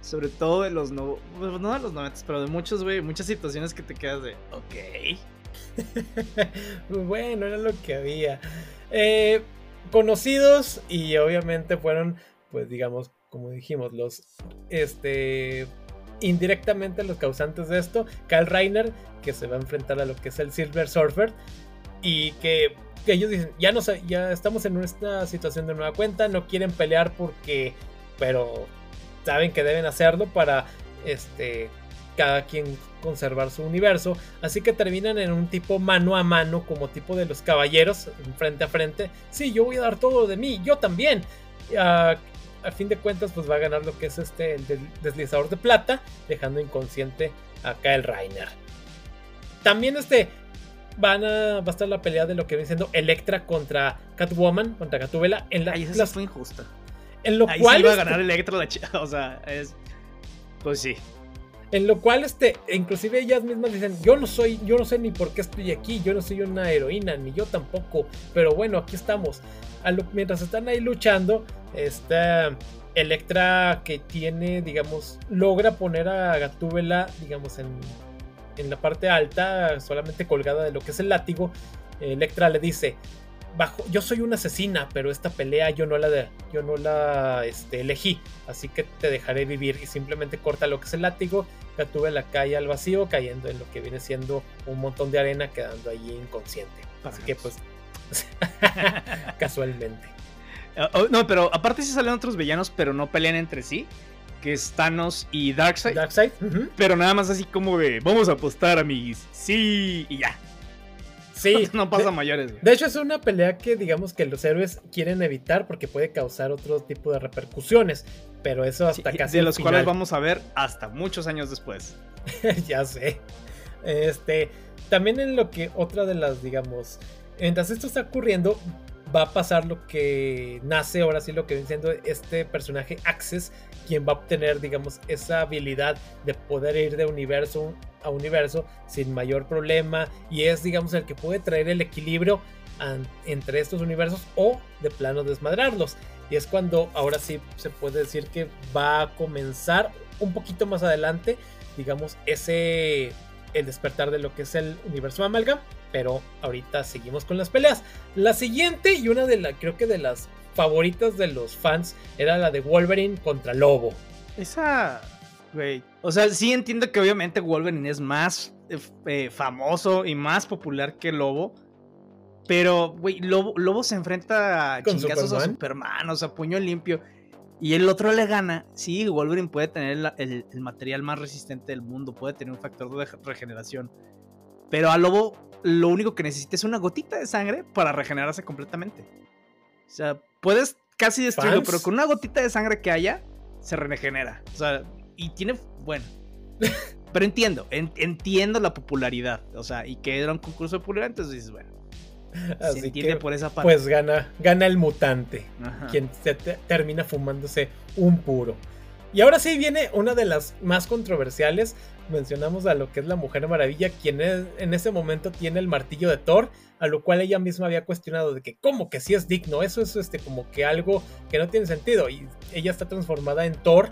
sobre todo de los no, no de los 90, pero de muchos, güey, muchas situaciones que te quedas de, ok. bueno, era lo que había. Eh, conocidos y obviamente fueron, pues digamos, como dijimos, los este indirectamente los causantes de esto, Kyle Reiner, que se va a enfrentar a lo que es el Silver Surfer, y que, ellos dicen, ya, no, ya estamos en una situación de nueva cuenta, no quieren pelear porque, pero saben que deben hacerlo para, este, cada quien conservar su universo, así que terminan en un tipo mano a mano, como tipo de los caballeros, frente a frente, sí, yo voy a dar todo de mí, yo también. Uh, a fin de cuentas, pues va a ganar lo que es este el deslizador de plata, dejando inconsciente acá el Rainer. También este van a, va a estar la pelea de lo que viene siendo Electra contra Catwoman, contra Gatúbela. En la, Ahí esa fue injusta. En lo cual. Sí iba a ganar Electra, la chica. O sea, es. Pues sí. En lo cual, este, inclusive ellas mismas dicen, yo no soy, yo no sé ni por qué estoy aquí, yo no soy una heroína, ni yo tampoco, pero bueno, aquí estamos. Mientras están ahí luchando, esta Electra que tiene, digamos, logra poner a Gatúbela, digamos, en, en la parte alta, solamente colgada de lo que es el látigo. Electra le dice, bajo, yo soy una asesina, pero esta pelea yo no la, de, yo no la este, elegí, así que te dejaré vivir y simplemente corta lo que es el látigo, Gatúbela cae al vacío, cayendo en lo que viene siendo un montón de arena, quedando allí inconsciente. Así que pues, casualmente. No, pero aparte sí salen otros villanos, pero no pelean entre sí. Que es Thanos y Darkseid. Darkseid. Pero nada más así como de, vamos a apostar, amigos. Sí, y ya. Sí. no pasa mayores. De hecho, es una pelea que digamos que los héroes quieren evitar porque puede causar otro tipo de repercusiones. Pero eso hasta casi. De los cuales vamos a ver hasta muchos años después. ya sé. Este. También en lo que otra de las, digamos. Mientras esto está ocurriendo, va a pasar lo que nace ahora sí lo que viene siendo este personaje Access, quien va a obtener, digamos, esa habilidad de poder ir de universo a universo sin mayor problema y es, digamos, el que puede traer el equilibrio entre estos universos o de plano desmadrarlos. Y es cuando ahora sí se puede decir que va a comenzar un poquito más adelante, digamos, ese el despertar de lo que es el universo Amalgam, pero ahorita seguimos con las peleas. La siguiente y una de las, creo que de las favoritas de los fans era la de Wolverine contra Lobo. Esa, güey. O sea, sí entiendo que obviamente Wolverine es más eh, eh, famoso y más popular que Lobo. Pero, güey, Lobo, Lobo, se enfrenta a chingazos a Superman, o sea, puño limpio y el otro le gana, sí, Wolverine puede tener el, material más resistente del mundo, puede tener un factor de regeneración. Pero a Lobo lo único que necesita es una gotita de sangre para regenerarse completamente. O sea, puedes casi destruido, pero con una gotita de sangre que haya, se regenera. O sea, y tiene, bueno. pero entiendo, entiendo la popularidad. O sea, y que era un concurso de popularidad, entonces dices, bueno. Así que, por esa parte. Pues gana, gana el mutante, quien se termina fumándose un puro. Y ahora sí viene una de las más controversiales. Mencionamos a lo que es la Mujer Maravilla, quien en ese momento tiene el martillo de Thor, a lo cual ella misma había cuestionado de que cómo que sí es digno, eso es este como que algo que no tiene sentido. Y ella está transformada en Thor.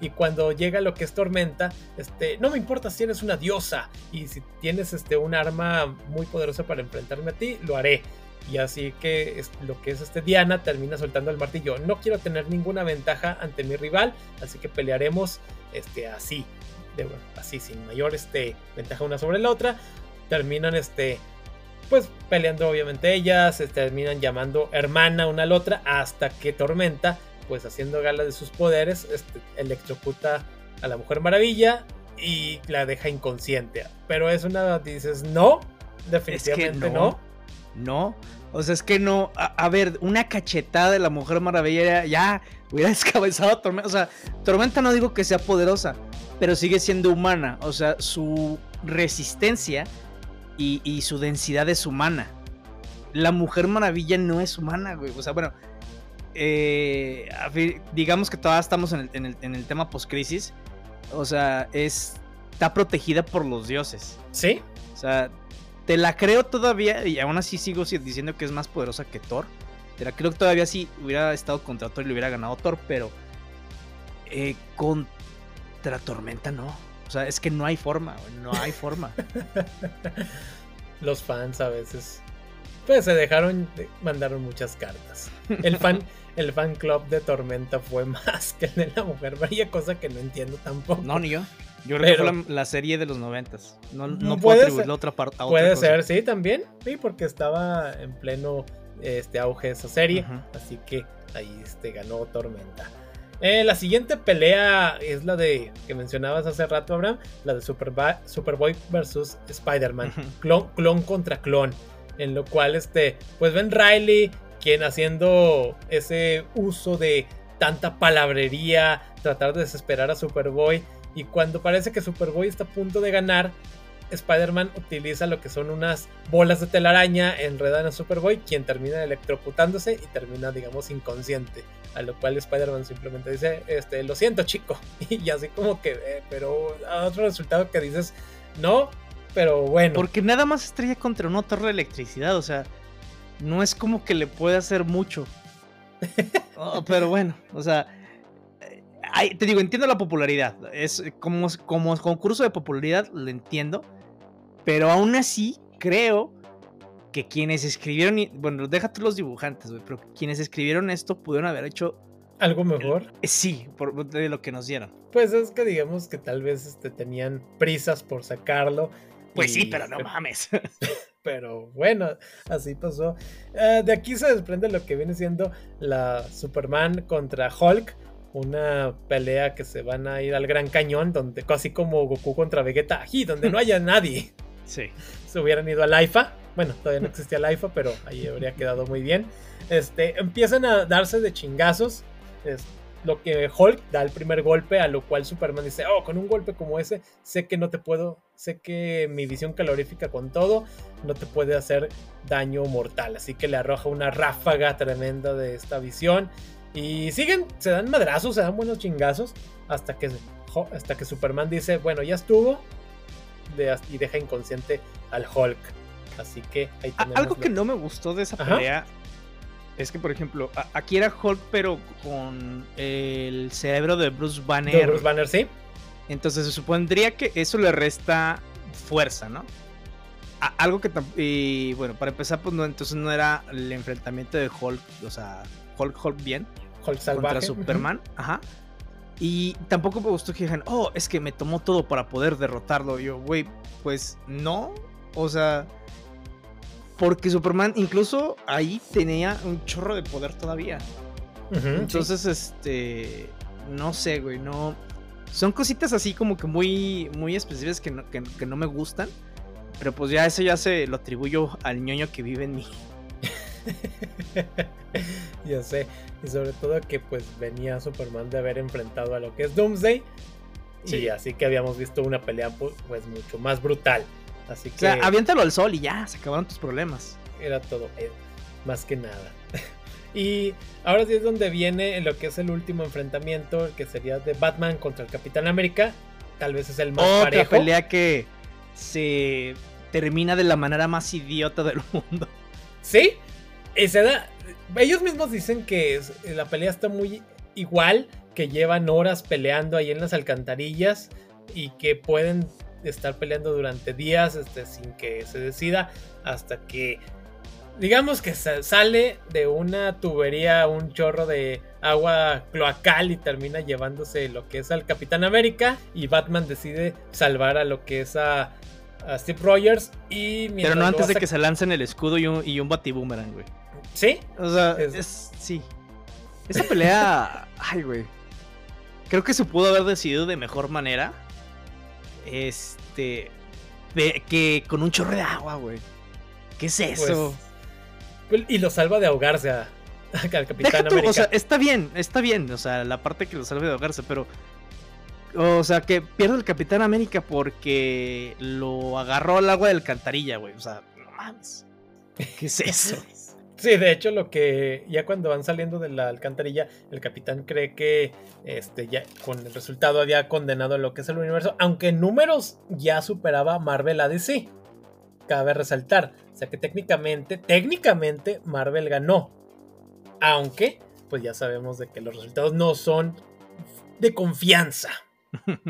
Y cuando llega lo que es tormenta, este, no me importa si eres una diosa y si tienes este un arma muy poderosa para enfrentarme a ti, lo haré. Y así que lo que es este Diana termina soltando el martillo. No quiero tener ninguna ventaja ante mi rival, así que pelearemos este, así. así, sin mayor este, ventaja una sobre la otra. Terminan este. Pues peleando obviamente ellas, se terminan llamando hermana una a la otra hasta que Tormenta, pues haciendo gala de sus poderes, este, electrocuta a la Mujer Maravilla y la deja inconsciente. Pero es una, dices, no, definitivamente no no. O sea, es que no. A, ver, una cachetada de la Mujer Maravilla ya hubiera descabezado a Tormenta. O sea, Tormenta no digo que sea poderosa, pero sigue siendo humana. O sea, su resistencia y, su densidad es humana. La Mujer Maravilla no es humana, güey. O sea, bueno. Eh, digamos que todavía estamos en el, en el, tema post-crisis. O sea, es, está protegida por los dioses. ¿Sí? O sea, te la creo todavía, y aún así sigo diciendo que es más poderosa que Thor. Te la creo que todavía sí hubiera estado contra Thor y le hubiera ganado Thor, pero eh, contra Tormenta no. O sea, es que no hay forma, no hay forma. Los fans a veces pues se dejaron, mandaron muchas cartas. El fan, el fan club de Tormenta fue más que el de la Mujer María, cosa que no entiendo tampoco. No, ni yo. Yo recuerdo la, serie de los noventas. No, no puedo atribuirle otra parte. Puede ser, sí, también. Sí, porque estaba en pleno este, auge esa serie. Así que ahí este, ganó Tormenta. Eh, la siguiente pelea es la de que mencionabas hace rato, Abraham, la de Superboy versus Spider-Man, clon, clon, contra clon, en lo cual este, pues Ben Riley, quien haciendo ese uso de tanta palabrería, tratar de desesperar a Superboy, y cuando parece que Superboy está a punto de ganar, Spider-Man utiliza lo que son unas bolas de telaraña enredan a Superboy, quien termina electrocutándose y termina, digamos, inconsciente. A lo cual Spider-Man simplemente dice, este, lo siento chico. Y así como que, eh, pero a otro resultado que dices, no, pero bueno. Porque nada más estrella contra una torre de electricidad, o sea, no es como que le puede hacer mucho. Oh, pero bueno, o sea, te digo, entiendo la popularidad. Es como, como concurso de popularidad, lo entiendo. Pero aún así, creo que quienes escribieron, bueno, deja tú los dibujantes, pero quienes escribieron esto pudieron haber hecho algo mejor. sí, por de lo que nos dieron. Pues es que digamos que tal vez este, tenían prisas por sacarlo. Pues sí, pero no mames. pero bueno, así pasó. Eh, de aquí se desprende lo que viene siendo la Superman contra Hulk una pelea que se van a ir al Gran Cañón, donde casi como Goku contra Vegeta, aquí donde no haya nadie. Sí. Se hubieran ido al IFA. Bueno, todavía no existía el IFA, pero ahí habría quedado muy bien. Este, empiezan a darse de chingazos. Es lo que Hulk da el primer golpe, a lo cual Superman dice, oh, con un golpe como ese, sé que no te puedo, sé que mi visión calorífica con todo no te puede hacer daño mortal. Así que le arroja una ráfaga tremenda de esta visión y siguen, se dan madrazos, se dan buenos chingazos. Hasta que, hasta que Superman dice, bueno, ya estuvo. y deja inconsciente al Hulk. Así que ahí tenemos Algo que no me gustó de esa pelea es que, por ejemplo, aquí era Hulk, pero con el cerebro de Bruce Banner. De Bruce Banner, sí. Entonces se supondría que eso le resta fuerza, ¿no? algo que y bueno, para empezar, pues no, entonces no era el enfrentamiento de Hulk, o sea, Hulk Hulk bien. Hulk salvaje. Contra Superman. Ajá. Y tampoco me gustó que dijeran, oh, es que me tomó todo para poder derrotarlo. yo, güey, pues no. O sea, porque Superman incluso ahí tenía un chorro de poder todavía. Entonces, este, no sé, güey, no. Son cositas así como que muy, muy específicas que no, que no me gustan. Pero pues ya eso ya se lo atribuyo al ñoño que vive en mí. ya sé. Y sobre todo que pues venía Superman de haber enfrentado a lo que es Doomsday. Y así que habíamos visto una pelea pues, pues mucho más brutal. Así que... O sea, aviéntalo al sol y ya, se acabaron tus problemas. Era todo, eh, más que nada. y ahora sí es donde viene lo que es el último enfrentamiento, que sería de Batman contra el Capitán América. Tal vez es el más Otra parejo. pelea que se termina de la manera más idiota del mundo. Sí, y se da. Ellos mismos dicen que la pelea está muy igual, que llevan horas peleando ahí en las alcantarillas y que pueden estar peleando durante días este, sin que se decida hasta que digamos que sale de una tubería un chorro de agua cloacal y termina llevándose lo que es al Capitán América y Batman decide salvar a lo que es a, Steve Rogers y Pero no antes de que se lancen el escudo y un, y un batiboomerang, güey. ¿Sí? O sea, es, sí. Esa pelea, ay, güey. Creo que se pudo haber decidido de mejor manera. Este. De, que con un chorro de agua, güey. ¿Qué es pues, eso? Pues, y lo salva de ahogarse a, al Capitán América. O sea, está bien, está bien. O sea, la parte que lo salva de ahogarse, pero. O sea, que pierde el Capitán América porque lo agarró al agua de alcantarilla, güey. O sea, no mames. ¿Qué es eso? Sí, de hecho, lo que ya cuando van saliendo de la alcantarilla, el capitán cree que este, ya con el resultado había condenado lo que es el universo, aunque en números ya superaba Marvel ADC. Cabe resaltar. O sea que técnicamente, técnicamente, Marvel ganó. Aunque, pues ya sabemos de que los resultados no son de confianza.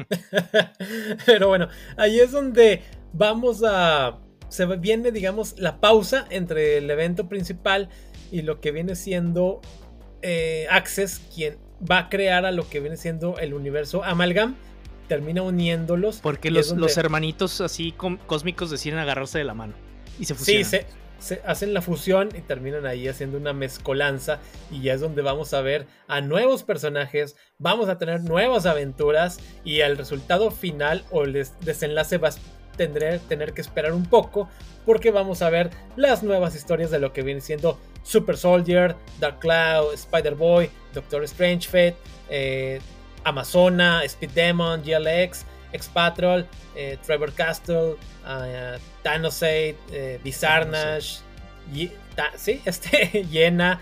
Pero bueno, ahí es donde vamos a se viene, digamos, la pausa entre el evento principal y lo que viene siendo eh, Access, quien va a crear a lo que viene siendo el universo Amalgam. Termina uniéndolos. Porque los, los, hermanitos así cósmicos deciden agarrarse de la mano. Y se fusionan. Sí, se, hacen la fusión y terminan ahí haciendo una mezcolanza. Y ya es donde vamos a ver a nuevos personajes. Vamos a tener nuevas aventuras. Y el resultado final o el desenlace va tendré tener que esperar un poco porque vamos a ver las nuevas historias de lo que viene siendo Super Soldier, Dark Cloud, Spider Boy, Doctor Strange Fate, eh, Amazona, Speed Demon, GLX, X Patrol, eh, Trevor Castle, uh, Thanosate, eh, Bizarnash, sí, este, Yena,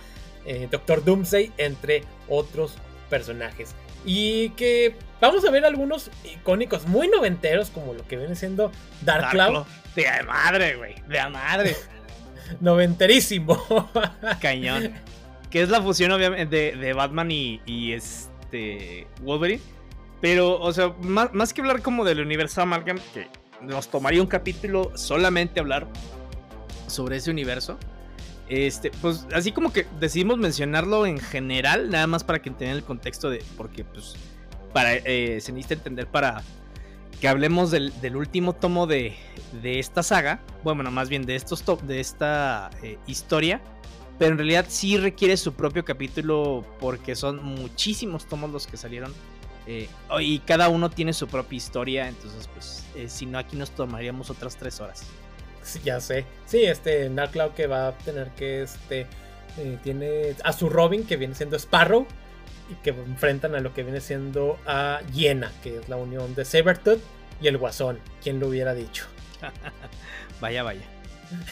Doctor Doomsday, entre otros personajes. Y que vamos a ver algunos icónicos muy noventeros, como lo que viene siendo Dark, Cloud. De madre, güey. De madre. Noventerísimo. Cañón. Que es la fusión, obviamente, de, Batman y, este. Wolverine. Pero, o sea, más, más, que hablar como del universo Amalgam, que nos tomaría un capítulo solamente hablar sobre ese universo. Este, pues así como que decidimos mencionarlo en general, nada más para que entiendan el contexto de. Porque, pues, para, eh, se necesita entender para que hablemos del, último tomo de, de, esta saga. Bueno, más bien de, estos de esta eh, historia. Pero en realidad sí requiere su propio capítulo porque son muchísimos tomos los que salieron. Eh, y cada uno tiene su propia historia. Entonces, pues, si no, aquí nos tomaríamos otras tres horas ya sé. Sí, este Nightcloud que va a tener que este eh, tiene a su Robin que viene siendo Sparrow y que enfrentan a lo que viene siendo a Yena, que es la unión de Sabertooth y el Guasón, quien lo hubiera dicho. vaya, vaya.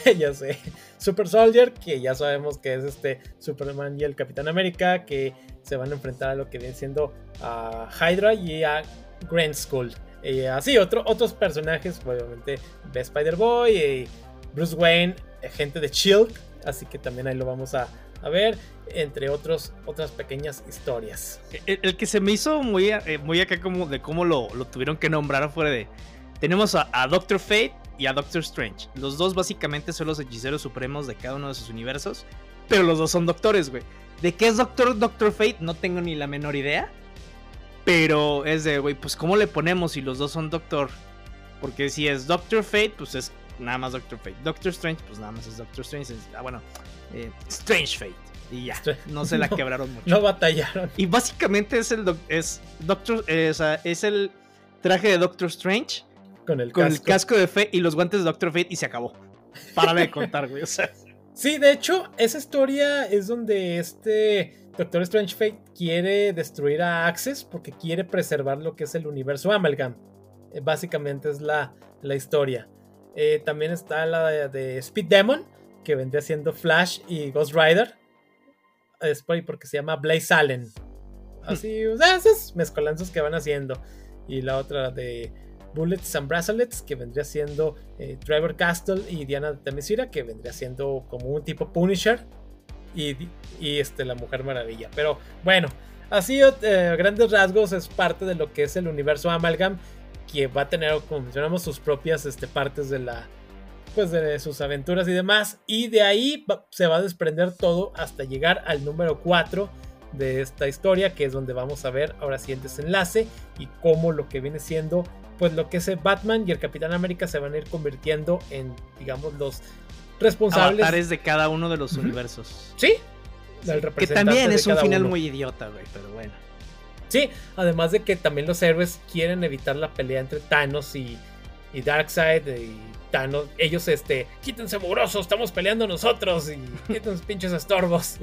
ya sé. Super Soldier, que ya sabemos que es este Superman y el Capitán América, que se van a enfrentar a lo que viene siendo a Hydra y a Grand Skull. Y así, otros personajes, obviamente, Spider-Boy, y Bruce Wayne, gente de Shield, así que también ahí lo vamos a, ver, entre otros, otras pequeñas historias. El, que se me hizo muy, eh, muy acá como de cómo lo, tuvieron que nombrar fuera de... Tenemos a, Doctor Fate y a Doctor Strange. Los dos básicamente son los hechiceros supremos de cada uno de sus universos, pero los dos son doctores, güey. ¿De qué es Doctor Doctor Fate? No tengo ni la menor idea. Pero es de, güey, pues ¿cómo le ponemos si los dos son Doctor? Porque si es Doctor Fate, pues es nada más Doctor Fate. Doctor Strange, pues nada más es Doctor Strange. Ah, bueno, eh, Strange Fate. Y ya, no se la quebraron mucho. No batallaron. Y básicamente es el, es Doctor, eh, o sea, es el traje de Doctor Strange. Con el con casco. el casco de Fate y los guantes de Doctor Fate y se acabó. Para de contar, güey. O sea. Sí, de hecho, esa historia es donde este Doctor Strange Fate quiere destruir a Access porque quiere preservar lo que es el universo Amalgam. Eh, básicamente es la, la historia. Eh, también está la de, Speed Demon, que vendría siendo Flash y Ghost Rider. Es porque se llama Blaze Allen. Así, o sea, esos mezcolanzos que van haciendo. Y la otra de Bullets and Bracelets, que vendría siendo eh, Driver Castle y Diana Temesira, que vendría siendo como un tipo Punisher. Y, y este, la Mujer Maravilla. Pero bueno, así eh, grandes rasgos es parte de lo que es el universo Amalgam que va a tener, como mencionamos, sus propias este, partes de la. Pues de sus aventuras y demás. Y de ahí se va a desprender todo hasta llegar al número 4 de esta historia, que es donde vamos a ver ahora sí el desenlace y cómo lo que viene siendo, pues lo que es Batman y el Capitán América se van a ir convirtiendo en, digamos, los responsables. Avatares de cada uno de los universos. Sí. que también es un final muy idiota, güey, pero bueno. Sí, además de que también los héroes quieren evitar la pelea entre Thanos y, y Darkseid y Thanos. Ellos, este, quítense mugrosos, estamos peleando nosotros y quítense pinches estorbos.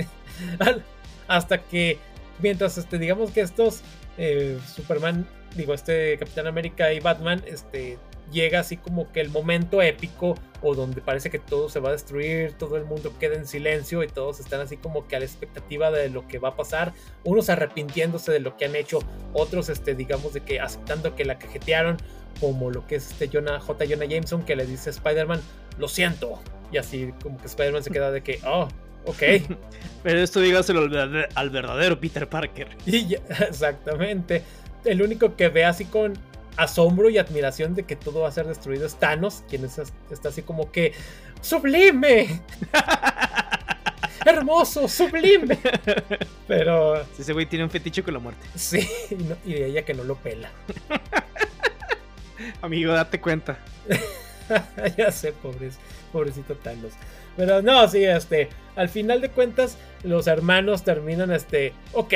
Hasta que, mientras, este, digamos que estos eh, Superman, digo, este Capitán América y Batman, este, llega así como que el momento épico o donde parece que todo se va a destruir, todo el mundo queda en silencio y todos están así como que a la expectativa de lo que va a pasar, unos arrepintiéndose de lo que han hecho, otros este digamos de que aceptando que la cajetearon, como lo que es este Jonah, J. Jonah Jameson que le dice a Spider-Man, lo siento, y así como que Spider-Man se queda de que, oh, ok. Pero esto dígaselo al verdadero Peter Parker. Y exactamente. El único que ve así con asombro y admiración de que todo va a ser destruido es Thanos, quien está así como que sublime. Hermoso, sublime. Pero. ese güey tiene un fetiche con la muerte. Sí, y, de ella que no lo pela. Amigo, date cuenta. ya sé, pobrecito Thanos. Pero no, sí, este. Al final de cuentas, los hermanos terminan, este. Ok,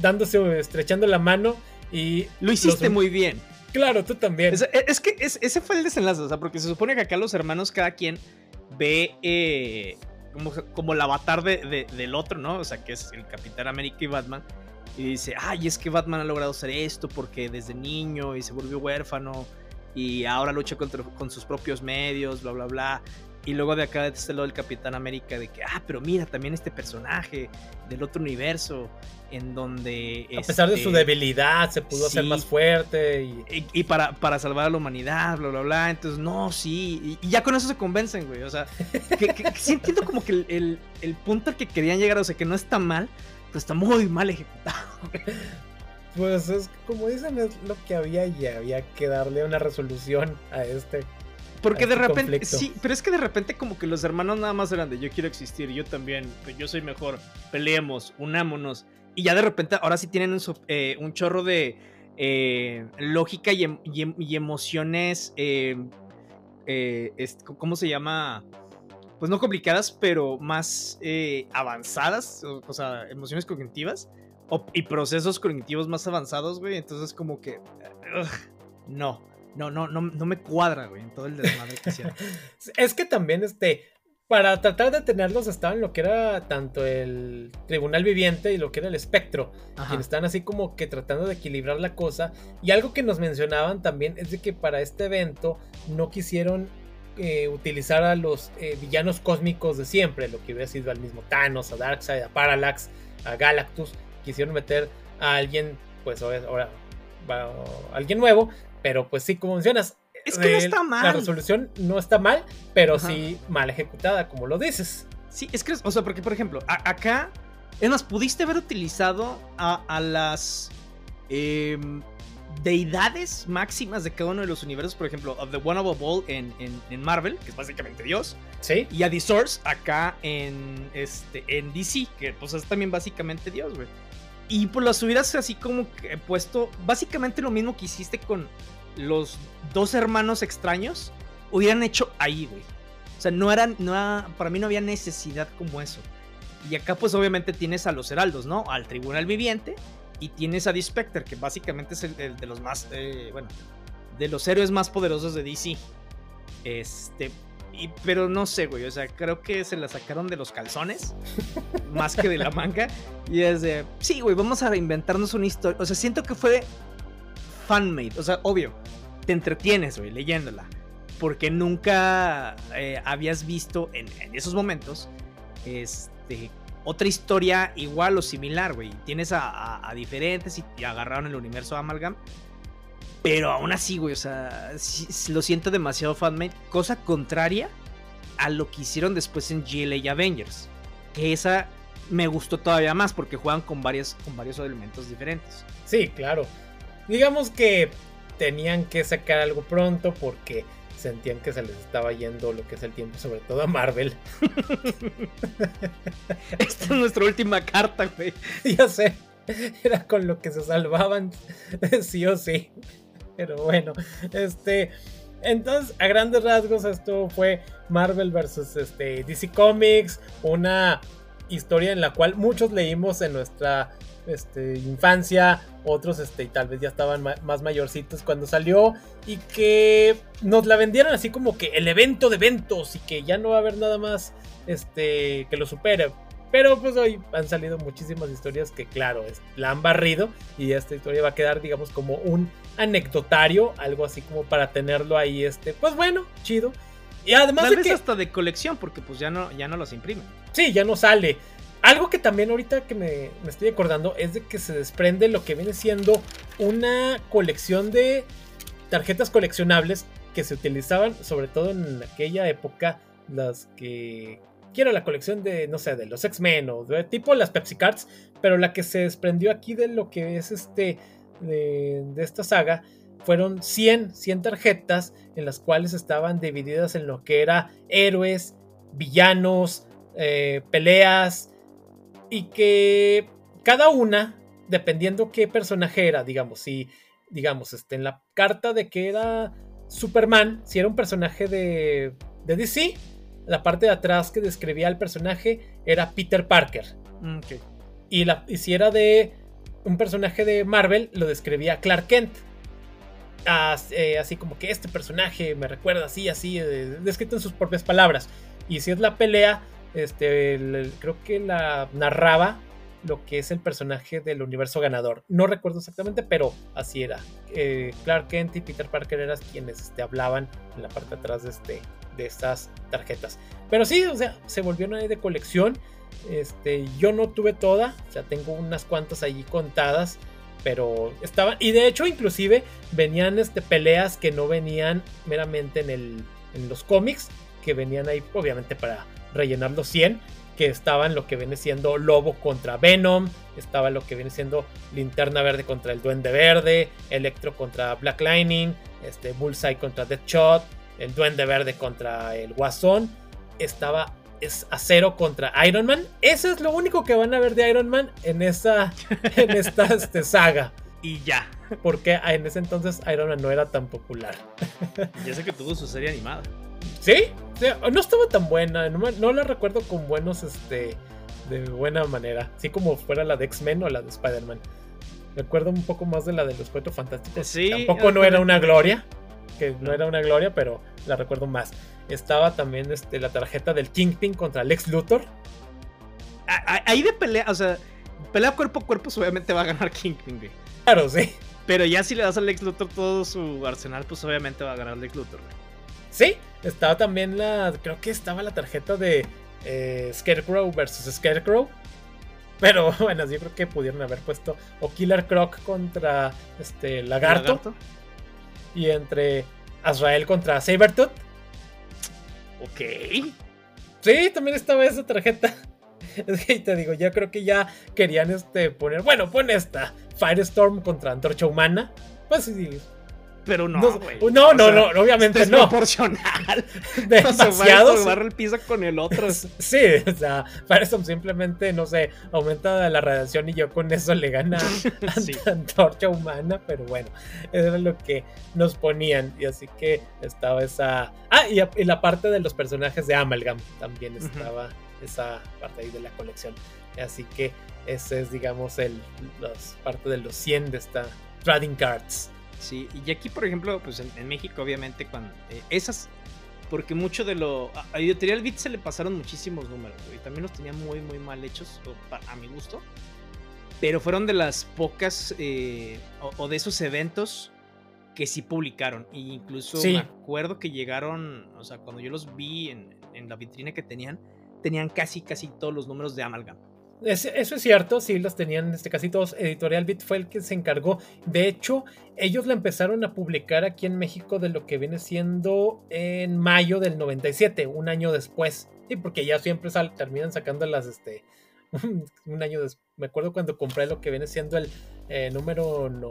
dándose, estrechando la mano. Y. Lo hiciste muy bien. Claro, tú también. Es, que ese fue el desenlace, o sea, porque se supone que acá los hermanos, cada quien ve eh, como, como el avatar de, del otro, ¿no? O sea, que es el Capitán América y Batman. Y dice, ay, es que Batman ha logrado hacer esto porque desde niño y se volvió huérfano y ahora lucha con sus propios medios, bla, bla, bla. Y luego de acá, de este lado del Capitán América, de que, ah, pero mira, también este personaje del otro universo, en donde... A pesar de su este, debilidad, se pudo hacer más fuerte. Y, y, para, para salvar a la humanidad, bla, bla, bla. Entonces, no, sí. Y, ya con eso se convencen, güey. O sea, que, sí entiendo como que el, el, punto al que querían llegar, o sea, que no está mal, pero está muy mal ejecutado. Pues es como dicen, es lo que había y había que darle una resolución a este porque de repente, sí, pero es que de repente como que los hermanos nada más eran de yo quiero existir, yo también, pues yo soy mejor, peleemos, unámonos. Y ya de repente ahora sí tienen un, eh, chorro de eh, lógica y, em, em, emociones, eh, ¿cómo se llama? Pues no complicadas, pero más avanzadas, o, sea, emociones cognitivas y procesos cognitivos más avanzados, güey. Entonces como que... no no, no, no, no me cuadra, güey, en todo el desmadre que hicieron. es que también, este, para tratar de tenerlos estaban lo que era tanto el tribunal viviente y lo que era el espectro, quienes están así como que tratando de equilibrar la cosa. Y algo que nos mencionaban también es de que para este evento no quisieron eh, utilizar a los eh, villanos cósmicos de siempre, lo que hubiera sido al mismo Thanos, a Darkseid, a Parallax, a Galactus. Quisieron meter a alguien, pues ahora, ahora alguien nuevo, pero pues sí, como mencionas. Es que no está mal. La resolución no está mal, pero sí mal ejecutada, como lo dices. Sí, es que, o sea, porque por ejemplo, acá, es más, pudiste haber utilizado a, las em, deidades máximas de cada uno de los universos, por ejemplo, of the One of All en, en, Marvel, que es básicamente Dios. Sí. Y a The Source acá en, este, en DC, que pues es también básicamente Dios, güey. Y pues las hubieras así como que puesto básicamente lo mismo que hiciste con los dos hermanos extraños. Hubieran hecho ahí, güey. O sea, no eran, no para mí no había necesidad como eso. Y acá pues obviamente tienes a los heraldos, ¿no? Al tribunal viviente. Y tienes a The que básicamente es el, de los más, eh, bueno, de los héroes más poderosos de DC. Este, y, pero no sé, güey. O sea, creo que se la sacaron de los calzones. más que de la manga. Y es de. Sí, güey, vamos a inventarnos una historia. O sea, siento que fue fanmade. O sea, obvio. Te entretienes, güey, leyéndola. Porque nunca eh, habías visto en, esos momentos. Este. Otra historia igual o similar, güey. Tienes a, diferentes y, agarraron el universo Amalgam. Pero aún así, güey, o sea, lo siento demasiado fanmade. Cosa contraria a lo que hicieron después en GLA Avengers. Que esa me gustó todavía más porque juegan con, varias, con varios elementos diferentes. Sí, claro. Digamos que tenían que sacar algo pronto porque sentían que se les estaba yendo lo que es el tiempo, sobre todo a Marvel. Esta es nuestra última carta, güey. Ya sé. Era con lo que se salvaban, sí o sí. Pero bueno, este. Entonces, a grandes rasgos, esto fue Marvel vs. Este, DC Comics. Una historia en la cual muchos leímos en nuestra este, infancia, otros este, tal vez ya estaban más mayorcitos cuando salió y que nos la vendieron así como que el evento de eventos y que ya no va a haber nada más este, que lo supere. Pero pues hoy han salido muchísimas historias que claro, la han barrido y esta historia va a quedar digamos como un anecdotario, algo así como para tenerlo ahí, este, pues bueno, chido. Y además Tal de vez hasta de colección, porque pues ya no, ya no los imprimen. Sí, ya no sale. Algo que también ahorita que me, me, estoy acordando es de que se desprende lo que viene siendo una colección de tarjetas coleccionables que se utilizaban sobre todo en aquella época, las que quiero la colección de, no sé, de los X-Men o de tipo las Pepsi Cards, pero la que se desprendió aquí de lo que es este, de, esta saga, fueron 100, 100 tarjetas en las cuales estaban divididas en lo que era héroes, villanos, eh, peleas, y que cada una, dependiendo qué personaje era, digamos, si, digamos, este, en la carta de que era Superman, si era un personaje de, de DC, la parte de atrás que describía al personaje era Peter Parker. Mm, y, la, si era de un personaje de Marvel, lo describía Clark Kent. Eh, así como que este personaje me recuerda así, así, eh, descrito en sus propias palabras. Y si es la pelea, este, creo que la narraba lo que es el personaje del universo ganador. No recuerdo exactamente, pero así era. Eh, Clark Kent y Peter Parker eran quienes este, hablaban en la parte de atrás de, este, de estas tarjetas. Pero sí, o sea, se volvieron ahí de colección. Este, yo no tuve toda, o sea, tengo unas cuantas allí contadas, pero estaban y de hecho inclusive venían este peleas que no venían meramente en el en los cómics, que venían ahí obviamente para rellenar los 100, que estaban lo que viene siendo Lobo contra Venom, estaba lo que viene siendo Linterna Verde contra el Duende Verde, Electro contra Black Lightning, este Bullseye contra Deadshot, el Duende Verde contra el Guasón, estaba es Acero contra Iron Man. Eso es lo único que van a ver de Iron Man en esta, en esta este, saga. Y ya. Porque en ese entonces Iron Man no era tan popular. Ya sé que tuvo su serie animada. ¿Sí? no estaba tan buena. No, la recuerdo con buenos, este. De buena manera. Así como fuera la de X-Men o la de Spider-Man. Recuerdo un poco más de la de los Cuatro Fantásticos. Sí. Tampoco no era una gloria que no era una gloria, pero la recuerdo más. Estaba también este, la tarjeta del Kingpin contra Lex Luthor. Ahí de pelea, o sea, pelea cuerpo a cuerpo, obviamente va a ganar Kingpin, güey. Claro, sí. Pero ya si le das a Lex Luthor todo su arsenal, pues obviamente va a ganar Lex Luthor, güey. Sí, estaba también la. Creo que estaba la tarjeta de eh, Scarecrow versus Scarecrow. Pero bueno, yo creo que pudieron haber puesto o Killer Croc contra este Lagarto y entre Azrael contra Sabertooth. Ok. Sí, también estaba esa tarjeta. Es que te digo, ya creo que ya querían este poner. Bueno, pon esta. Firestorm contra Antorcha Humana. Pues sí, pero no, No, no, no, obviamente es no. proporcional. Demasiado. Se barra el piso con el otro. Sí, o sea, para eso simplemente, no sé, aumenta la radiación y yo con eso le gana a antorcha humana, pero bueno, eso era lo que nos ponían. Y así que estaba esa. Ah, y, la parte de los personajes de Amalgam también estaba esa parte ahí de la colección. Así que ese es, digamos, el, parte de los 100 de esta Trading Cards. Sí, y aquí, por ejemplo, pues en, México, obviamente, cuando eh, esas Porque mucho de lo. A Editorial Beat se le pasaron muchísimos números, güey. También los tenía muy, muy mal hechos, a mi gusto. Pero fueron de las pocas. Eh, o, de esos eventos que sí publicaron. E incluso me acuerdo que llegaron. O sea, cuando yo los vi en, en la vitrina que tenían, tenían casi, casi todos los números de Amalgam eso es cierto, sí, los tenían este, casi todos. Editorial Bit fue el que se encargó. De hecho, ellos la empezaron a publicar aquí en México de lo que viene siendo en mayo del 97, un año después. Sí, porque ya siempre terminan sacando las, este, un año después. Me acuerdo cuando compré lo que viene siendo el eh, número no,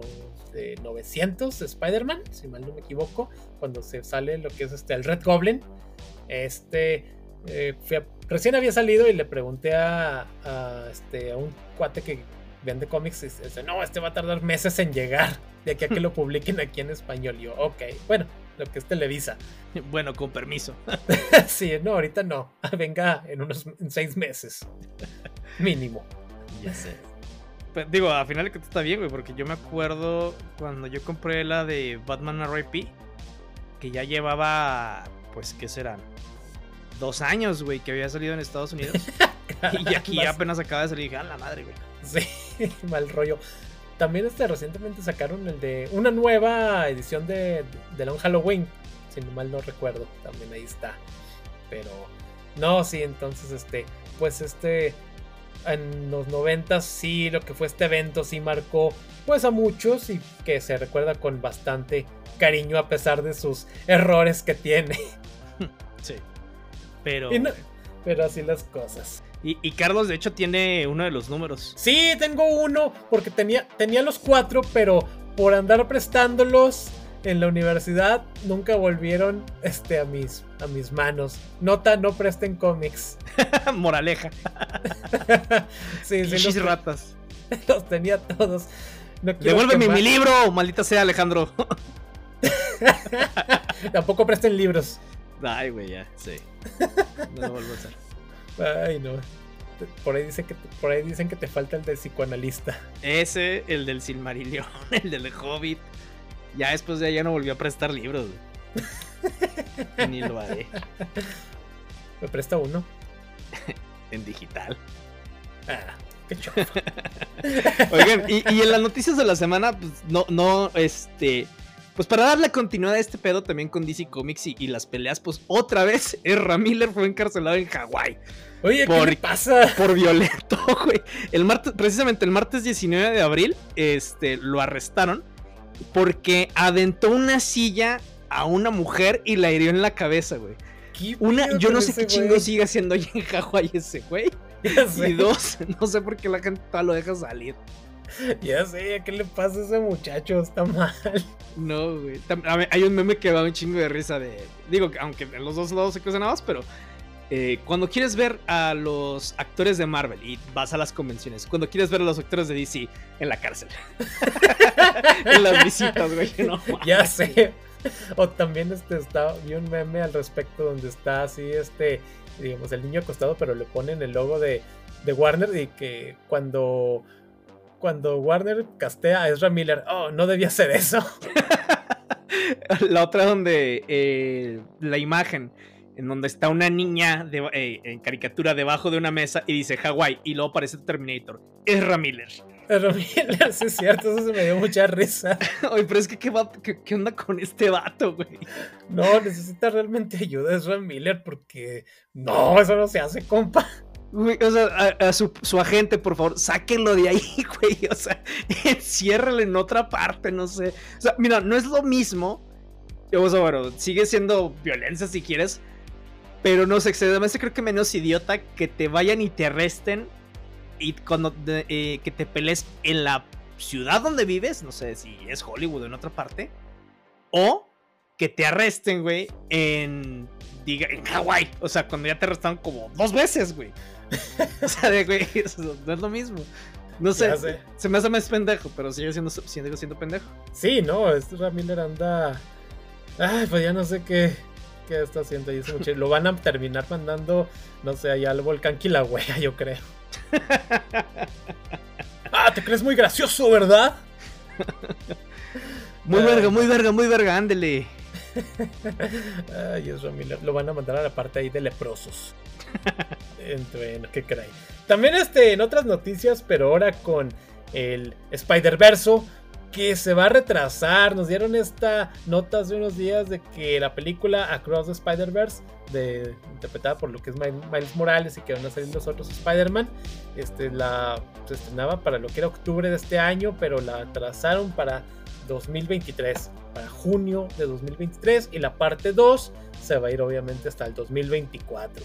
de 900 de Spider-Man, si mal no me equivoco, cuando se sale lo que es este, el Red Goblin. Este eh, recién había salido y le pregunté a, este, a un cuate que vende cómics y dice, no, este va a tardar meses en llegar de aquí a que lo publiquen aquí en español. Y yo, ok, bueno, lo que es Televisa. Bueno, con permiso. sí, no, ahorita no. Venga en unos seis meses. Mínimo. Ya sé. digo, a final que está bien, güey, porque yo me acuerdo cuando yo compré la de Batman R.I.P. que ya llevaba, pues, ¿qué serán? Dos años, güey, que había salido en Estados Unidos. y aquí apenas acaba de salir dije, la madre, güey. Sí, mal rollo. También este, recientemente sacaron el de una nueva edición de, de Long Halloween. Si no mal no recuerdo, también ahí está. Pero no, sí, entonces este, pues este, en los 90 sí, lo que fue este evento sí marcó pues a muchos y que se recuerda con bastante cariño a pesar de sus errores que tiene. Sí. Pero. pero así las cosas. Y, Carlos, de hecho, tiene uno de los números. Sí, tengo uno, porque tenía, tenía los cuatro, pero por andar prestándolos en la universidad, nunca volvieron este, a, mis, a mis manos. Nota, no presten cómics. Moraleja. sí, sí. Los, ratas. Los tenía todos. Devuélveme mi libro, maldita sea, Alejandro. Tampoco presten libros. Ay, güey, ya, sí. No lo vuelvo a hacer. Ay, no. Por ahí, dice que por ahí dicen que te falta el del psicoanalista. Ese, el del Silmarillion, el del Hobbit. Ya después de ya no volvió a prestar libros. Ni lo haré. ¿Me presta uno? en digital. Ah, qué Oigan, y, y, en las noticias de la semana, pues no, no, este. Pues para darle continuidad a este pedo también con DC Comics y, las peleas, pues otra vez Erra Miller fue encarcelado en Hawái. Oye, ¿qué pasa? Por violento, güey. El martes, precisamente el martes 19 de abril, este, lo arrestaron porque aventó una silla a una mujer y la hirió en la cabeza, güey. Una, yo no sé qué chingo sigue haciendo ahí en Hawái ese güey. Y dos, no sé por qué la gente lo deja salir. Ya sé, ¿qué le pasa a ese muchacho? Está mal. No, güey. Hay un meme que va un chingo de risa de. Digo, aunque en los dos lados se nada más, pero. Eh, cuando quieres ver a los actores de Marvel y vas a las convenciones, cuando quieres ver a los actores de DC en la cárcel, en las visitas, güey, no, ya sé. O también este está, vi un meme al respecto donde está así, este, digamos, el niño acostado, pero le ponen el logo de, de Warner y que cuando cuando Warner castea a Ezra Miller. Oh, no debía ser eso. la otra donde eh, la imagen en donde está una niña eh, en caricatura debajo de una mesa y dice Hawaii y luego aparece Terminator. Ezra Miller. Ezra Miller, sí es cierto, eso se me dio mucha risa. Oye, pero es que ¿qué, qué, onda con este vato, güey? No, necesita realmente ayuda Ezra Miller porque no, eso no se hace, compa o sea, a, su, agente, por favor, sáquenlo de ahí, güey. O sea, enciérrele en otra parte, no sé. O sea, mira, no es lo mismo. O sea, bueno, sigue siendo violencia si quieres. Pero no sé, además creo que menos idiota que te vayan y te arresten. Y cuando eh, que te pelees en la ciudad donde vives, no sé si es Hollywood o en otra parte. O que te arresten, güey, en, diga, en Hawái. O sea, cuando ya te arrestaron como dos veces, güey. o sea, de güey, no es lo mismo. No sé, se me hace más pendejo, pero sigue siendo, sigue siendo pendejo. Sí, no, este Ramiller anda. Ay, pues ya no sé qué, qué está haciendo ahí. Lo van a terminar mandando, no sé, allá al volcán Kilauea, yo creo. ah, te crees muy gracioso, ¿verdad? muy verga, muy verga, muy verga, ándele. Ay, Dios mío, lo van a mandar a la parte ahí de leprosos. bueno, qué caray. También este, en otras noticias, pero ahora con el Spider-Verso, que se va a retrasar. Nos dieron esta nota hace unos días de que la película Across the Spider-Verse, interpretada por lo que es Miles Morales y que van a salir los otros Spider-Man, este, la se estrenaba para lo que era octubre de este año, pero la atrasaron para 2023, para junio de 2023, y la parte 2 se va a ir obviamente hasta el 2024.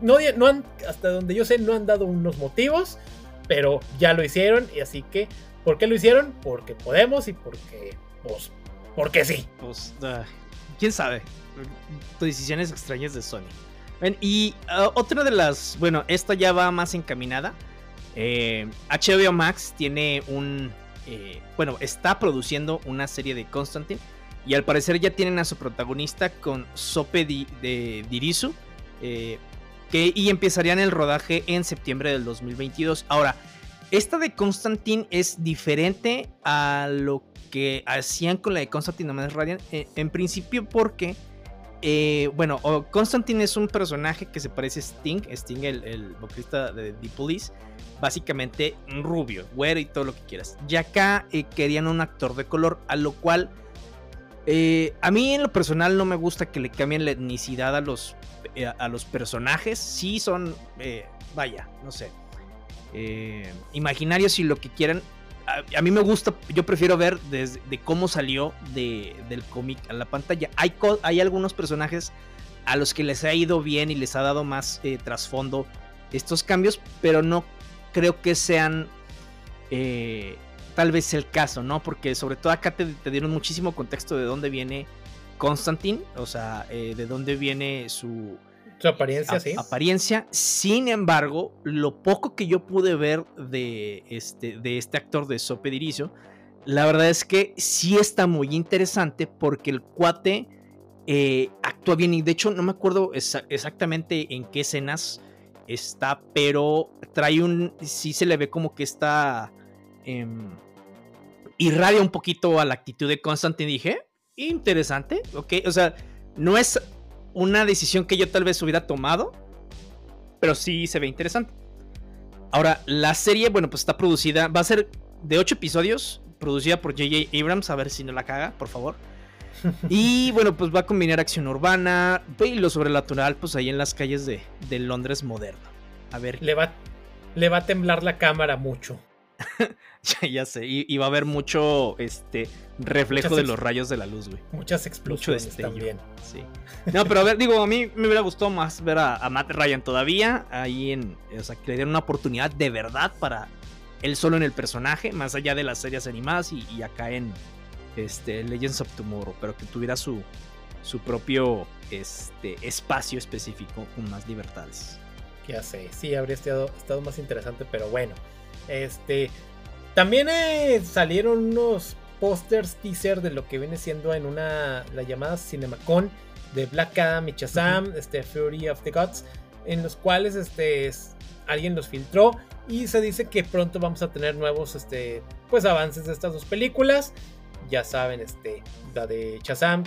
No, han, hasta donde yo sé, no han dado unos motivos, pero ya lo hicieron, y así que ¿Por qué lo hicieron? Porque podemos y porque, pues, porque sí. Pues, quién sabe. Decisiones extrañas de Sony. y uh, otra de las, bueno, esta ya va más encaminada. Eh, HBO Max tiene un, eh, bueno, está produciendo una serie de Constantine y al parecer ya tienen a su protagonista con Sope de Dirisu. Eh, que, y empezarían el rodaje en septiembre del 2022. Ahora, esta de Constantine es diferente a lo que hacían con la de Constantine No Radiant. Eh, en principio porque, eh, bueno, Constantine es un personaje que se parece a Sting, Sting el, vocalista de The Police, básicamente rubio, güero y todo lo que quieras. Y acá eh, querían un actor de color, a lo cual a mí en lo personal no me gusta que le cambien la etnicidad a los, a los personajes. Sí son, vaya, no sé eh, imaginarios y lo que quieran. A, mí me gusta, yo prefiero ver desde de cómo salió del cómic a la pantalla. Hay, hay algunos personajes a los que les ha ido bien y les ha dado más eh, trasfondo estos cambios, pero no creo que sean eh, tal vez el caso, ¿no? Porque sobre todo acá te, te, dieron muchísimo contexto de dónde viene Constantine, o sea, de dónde viene su, su apariencia, sí. Apariencia. Sin embargo, lo poco que yo pude ver de este, de este actor de Sope Diricio, la verdad es que sí está muy interesante porque el cuate eh, actúa bien. Y de hecho, no me acuerdo exactamente en qué escenas está, pero trae un. Sí se le ve como que está. Eh, irradia un poquito a la actitud de Constantine. Dije, interesante, ok. O sea, no es una decisión que yo tal vez hubiera tomado, pero sí se ve interesante. Ahora, la serie, bueno, pues está producida, va a ser de 8 episodios, producida por J.J. Abrams, a ver si no la caga, por favor. Y bueno, pues va a combinar acción urbana y lo sobrenatural, pues ahí en las calles de, de Londres moderno. A ver. Le va, le va a temblar la cámara mucho. ya, sé, y, va a haber mucho este reflejo de los rayos de la luz, güey. Muchas explosiones también. Sí. No, pero a ver, digo, a mí me hubiera gustado más ver a, Matt Ryan todavía, ahí en, o sea, que le dieran una oportunidad de verdad para él solo en el personaje, más allá de las series animadas y, acá en este, Legends of Tomorrow, pero que tuviera su, su propio este, espacio específico con más libertades. Ya sé, sí, habría estado, estado más interesante, pero bueno. Este. También eh, salieron unos pósters teaser de lo que viene siendo en una. La llamada Cinemacon de Black Adam y Shazam, este Fury of the Gods. En los cuales este. alguien los filtró. Y se dice que pronto vamos a tener nuevos. Este. Pues avances de estas dos películas. Ya saben, este. La de Shazam.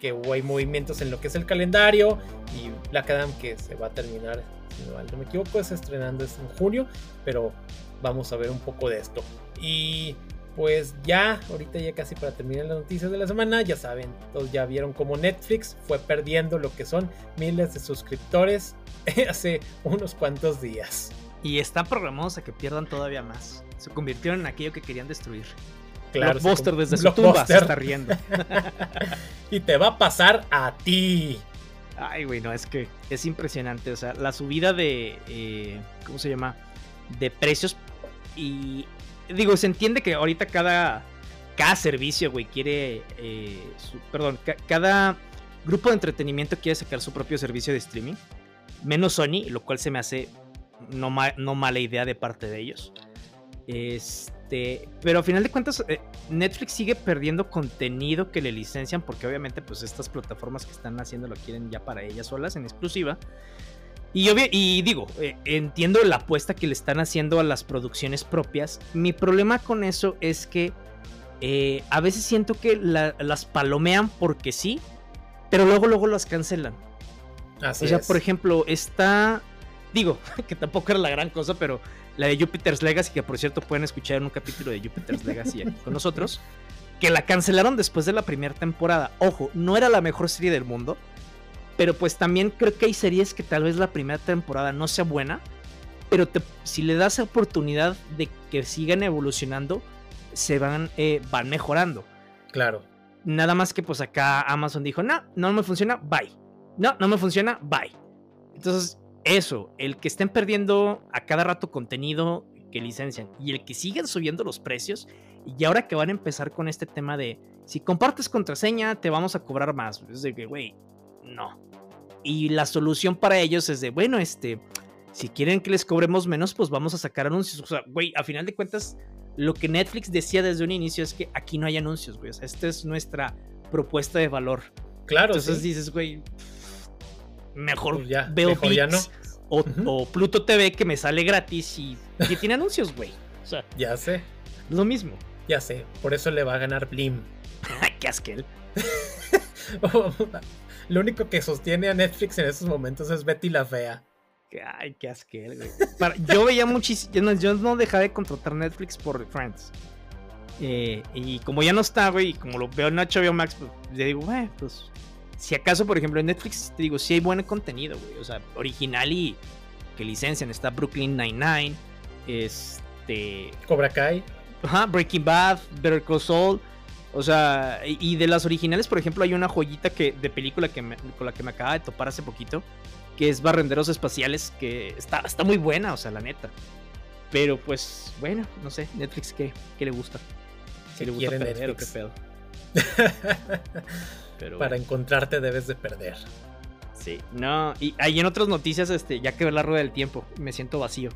Que hay movimientos en lo que es el calendario. Y Black Adam que se va a terminar. Si no me equivoco, es estrenando en junio. Pero vamos a ver un poco de esto. Y pues ya, ahorita ya casi para terminar las noticias de la semana, ya saben, todos ya vieron como Netflix fue perdiendo lo que son miles de suscriptores hace unos cuantos días. Y están programados a que pierdan todavía más. Se convirtieron en aquello que querían destruir. Claro, Blockbuster desde su tumba se está riendo. y te va a pasar a ti. Ay, güey, no, es que es impresionante. O sea, la subida de. Eh, ¿Cómo se llama? De precios y digo, se entiende que ahorita cada, cada servicio, güey, quiere, eh, perdón, cada grupo de entretenimiento quiere sacar su propio servicio de streaming, menos Sony, lo cual se me hace no, no mala idea de parte de ellos. Este, pero a final de cuentas, eh, Netflix sigue perdiendo contenido que le licencian porque obviamente pues estas plataformas que están haciendo lo quieren ya para ellas solas en exclusiva. Y, y digo, eh, entiendo la apuesta que le están haciendo a las producciones propias. Mi problema con eso es que eh, a veces siento que las palomean porque sí. pero luego, luego las cancelan. Así o sea, es. por ejemplo, está. Digo, que tampoco era la gran cosa, pero la de Jupiter's Legacy, que por cierto pueden escuchar en un capítulo de Jupiter's Legacy aquí con nosotros, que la cancelaron después de la primera temporada. Ojo, no era la mejor serie del mundo, pero pues también creo que hay series que tal vez la primera temporada no sea buena, pero te- si le das oportunidad de que sigan evolucionando, se van, eh, van mejorando. Claro. Nada más que pues acá Amazon dijo, no, no me funciona, bye. No, no me funciona, bye. Entonces, eso, el que estén perdiendo a cada rato contenido que licencian y el que siguen subiendo los precios y ahora que van a empezar con este tema de si compartes contraseña te vamos a cobrar más. Es de que, güey, no. Y la solución para ellos es de, bueno, este, si quieren que les cobremos menos, pues vamos a sacar anuncios. O sea, güey, a final de cuentas, lo que Netflix decía desde un inicio es que aquí no hay anuncios, güey. O sea, esta es nuestra propuesta de valor. Claro. Entonces sí. dices, güey, mejor Pues ya, veo mejor ya no. o, o Pluto TV que me sale gratis y que tiene anuncios, güey. O sea, Ya sé. lo mismo. Ya sé. Por eso le va a ganar Blim. Qué asquel. Lo único que sostiene a Netflix en estos momentos es Betty la Fea. Ay, qué asquel, güey. Para- yo veía muchísimo. Yo no, yo no dejaba de contratar Netflix por Friends. Eh, y como ya no está, güey, y como lo veo en HBO Max, pues le digo, güey, pues. Si acaso, por ejemplo, en Netflix, te digo, sí hay buen contenido, güey. O sea, original y que licencian. Está Brooklyn Nine-Nine. Este. Cobra Kai. Ajá, Breaking Bad, Better Call Saul. O sea, y de las originales, por ejemplo, hay una joyita que, de película que me- con la que me acaba de topar hace poquito, que es Barrenderos Espaciales, que está, está muy buena, o sea, la neta. Pero pues, bueno, no sé, Netflix, ¿qué, qué le gusta? Si ¿Qué le gusta quiere perder o qué pedo. Pero Para bueno, encontrarte debes de perder. sí, no. Y ahí en otras noticias, este, ya que ver la rueda del tiempo, me siento vacío.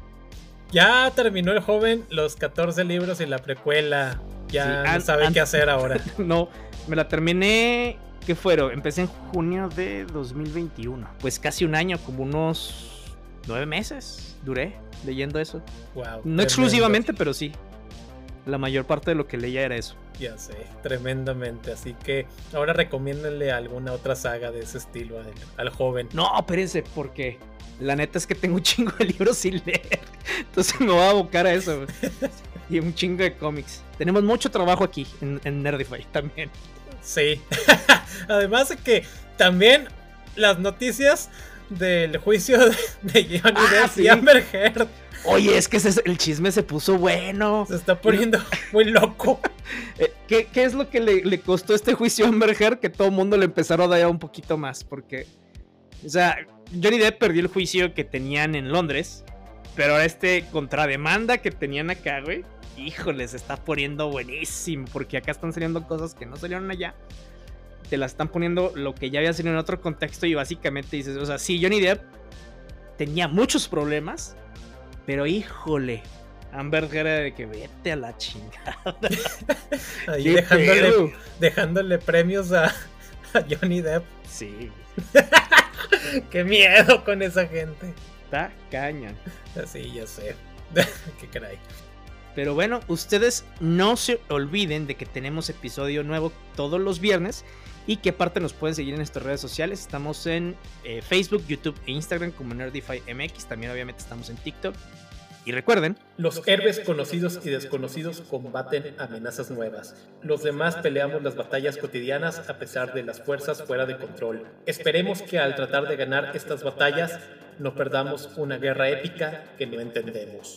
Ya terminó el joven los 14 libros y la precuela. Ya Sí, no sabe qué hacer ahora. no, me la terminé. ¿Qué fueron? Empecé en junio de 2021. Pues casi un año, como unos nueve meses duré leyendo eso. Wow. No exclusivamente, pero sí. La mayor parte de lo que leía era eso. Ya sé, tremendamente. Así que ahora recomiéndenle alguna otra saga de ese estilo al, al joven. No, espérense, porque la neta es que tengo un chingo de libros sin leer. Entonces me voy a abocar a eso. Y un chingo de cómics. Tenemos mucho trabajo aquí en, en Nerdify también. Sí. Además de que también las noticias del juicio de, de Johnny Ah, Depp sí. y Amber Heard Oye, es que ese- el chisme se puso bueno. se está poniendo muy loco. Eh, ¿qué, qué es lo que le, le costó este juicio a Amber Heard? Que todo el mundo le empezaron a dar un poquito más. Porque, o sea, Johnny Depp perdió el juicio que tenían en Londres. Pero ahora este contrademanda que tenían acá, güey. Híjole, se está poniendo buenísimo. Porque acá están saliendo cosas que no salieron allá. Te las están poniendo lo que ya había salido en otro contexto. Y básicamente dices, o sea, sí, Johnny Depp tenía muchos problemas. Pero híjole, Amber era de que vete a la chingada. Ahí ¿Qué dejándole, dejándole premios a, a Johnny Depp. Sí, Qué miedo con esa gente. Está caña. Así, ya sé. Qué caray. Pero bueno, ustedes no se olviden de que tenemos episodio nuevo todos los viernes y que aparte nos pueden seguir en nuestras redes sociales. Estamos en eh, Facebook, YouTube e Instagram como Nerdify MX. También obviamente estamos en TikTok. Y recuerden, Los héroes conocidos y desconocidos combaten amenazas nuevas. Los demás peleamos las batallas cotidianas a pesar de las fuerzas fuera de control. Esperemos que al tratar de ganar estas batallas no perdamos una guerra épica que no entendemos.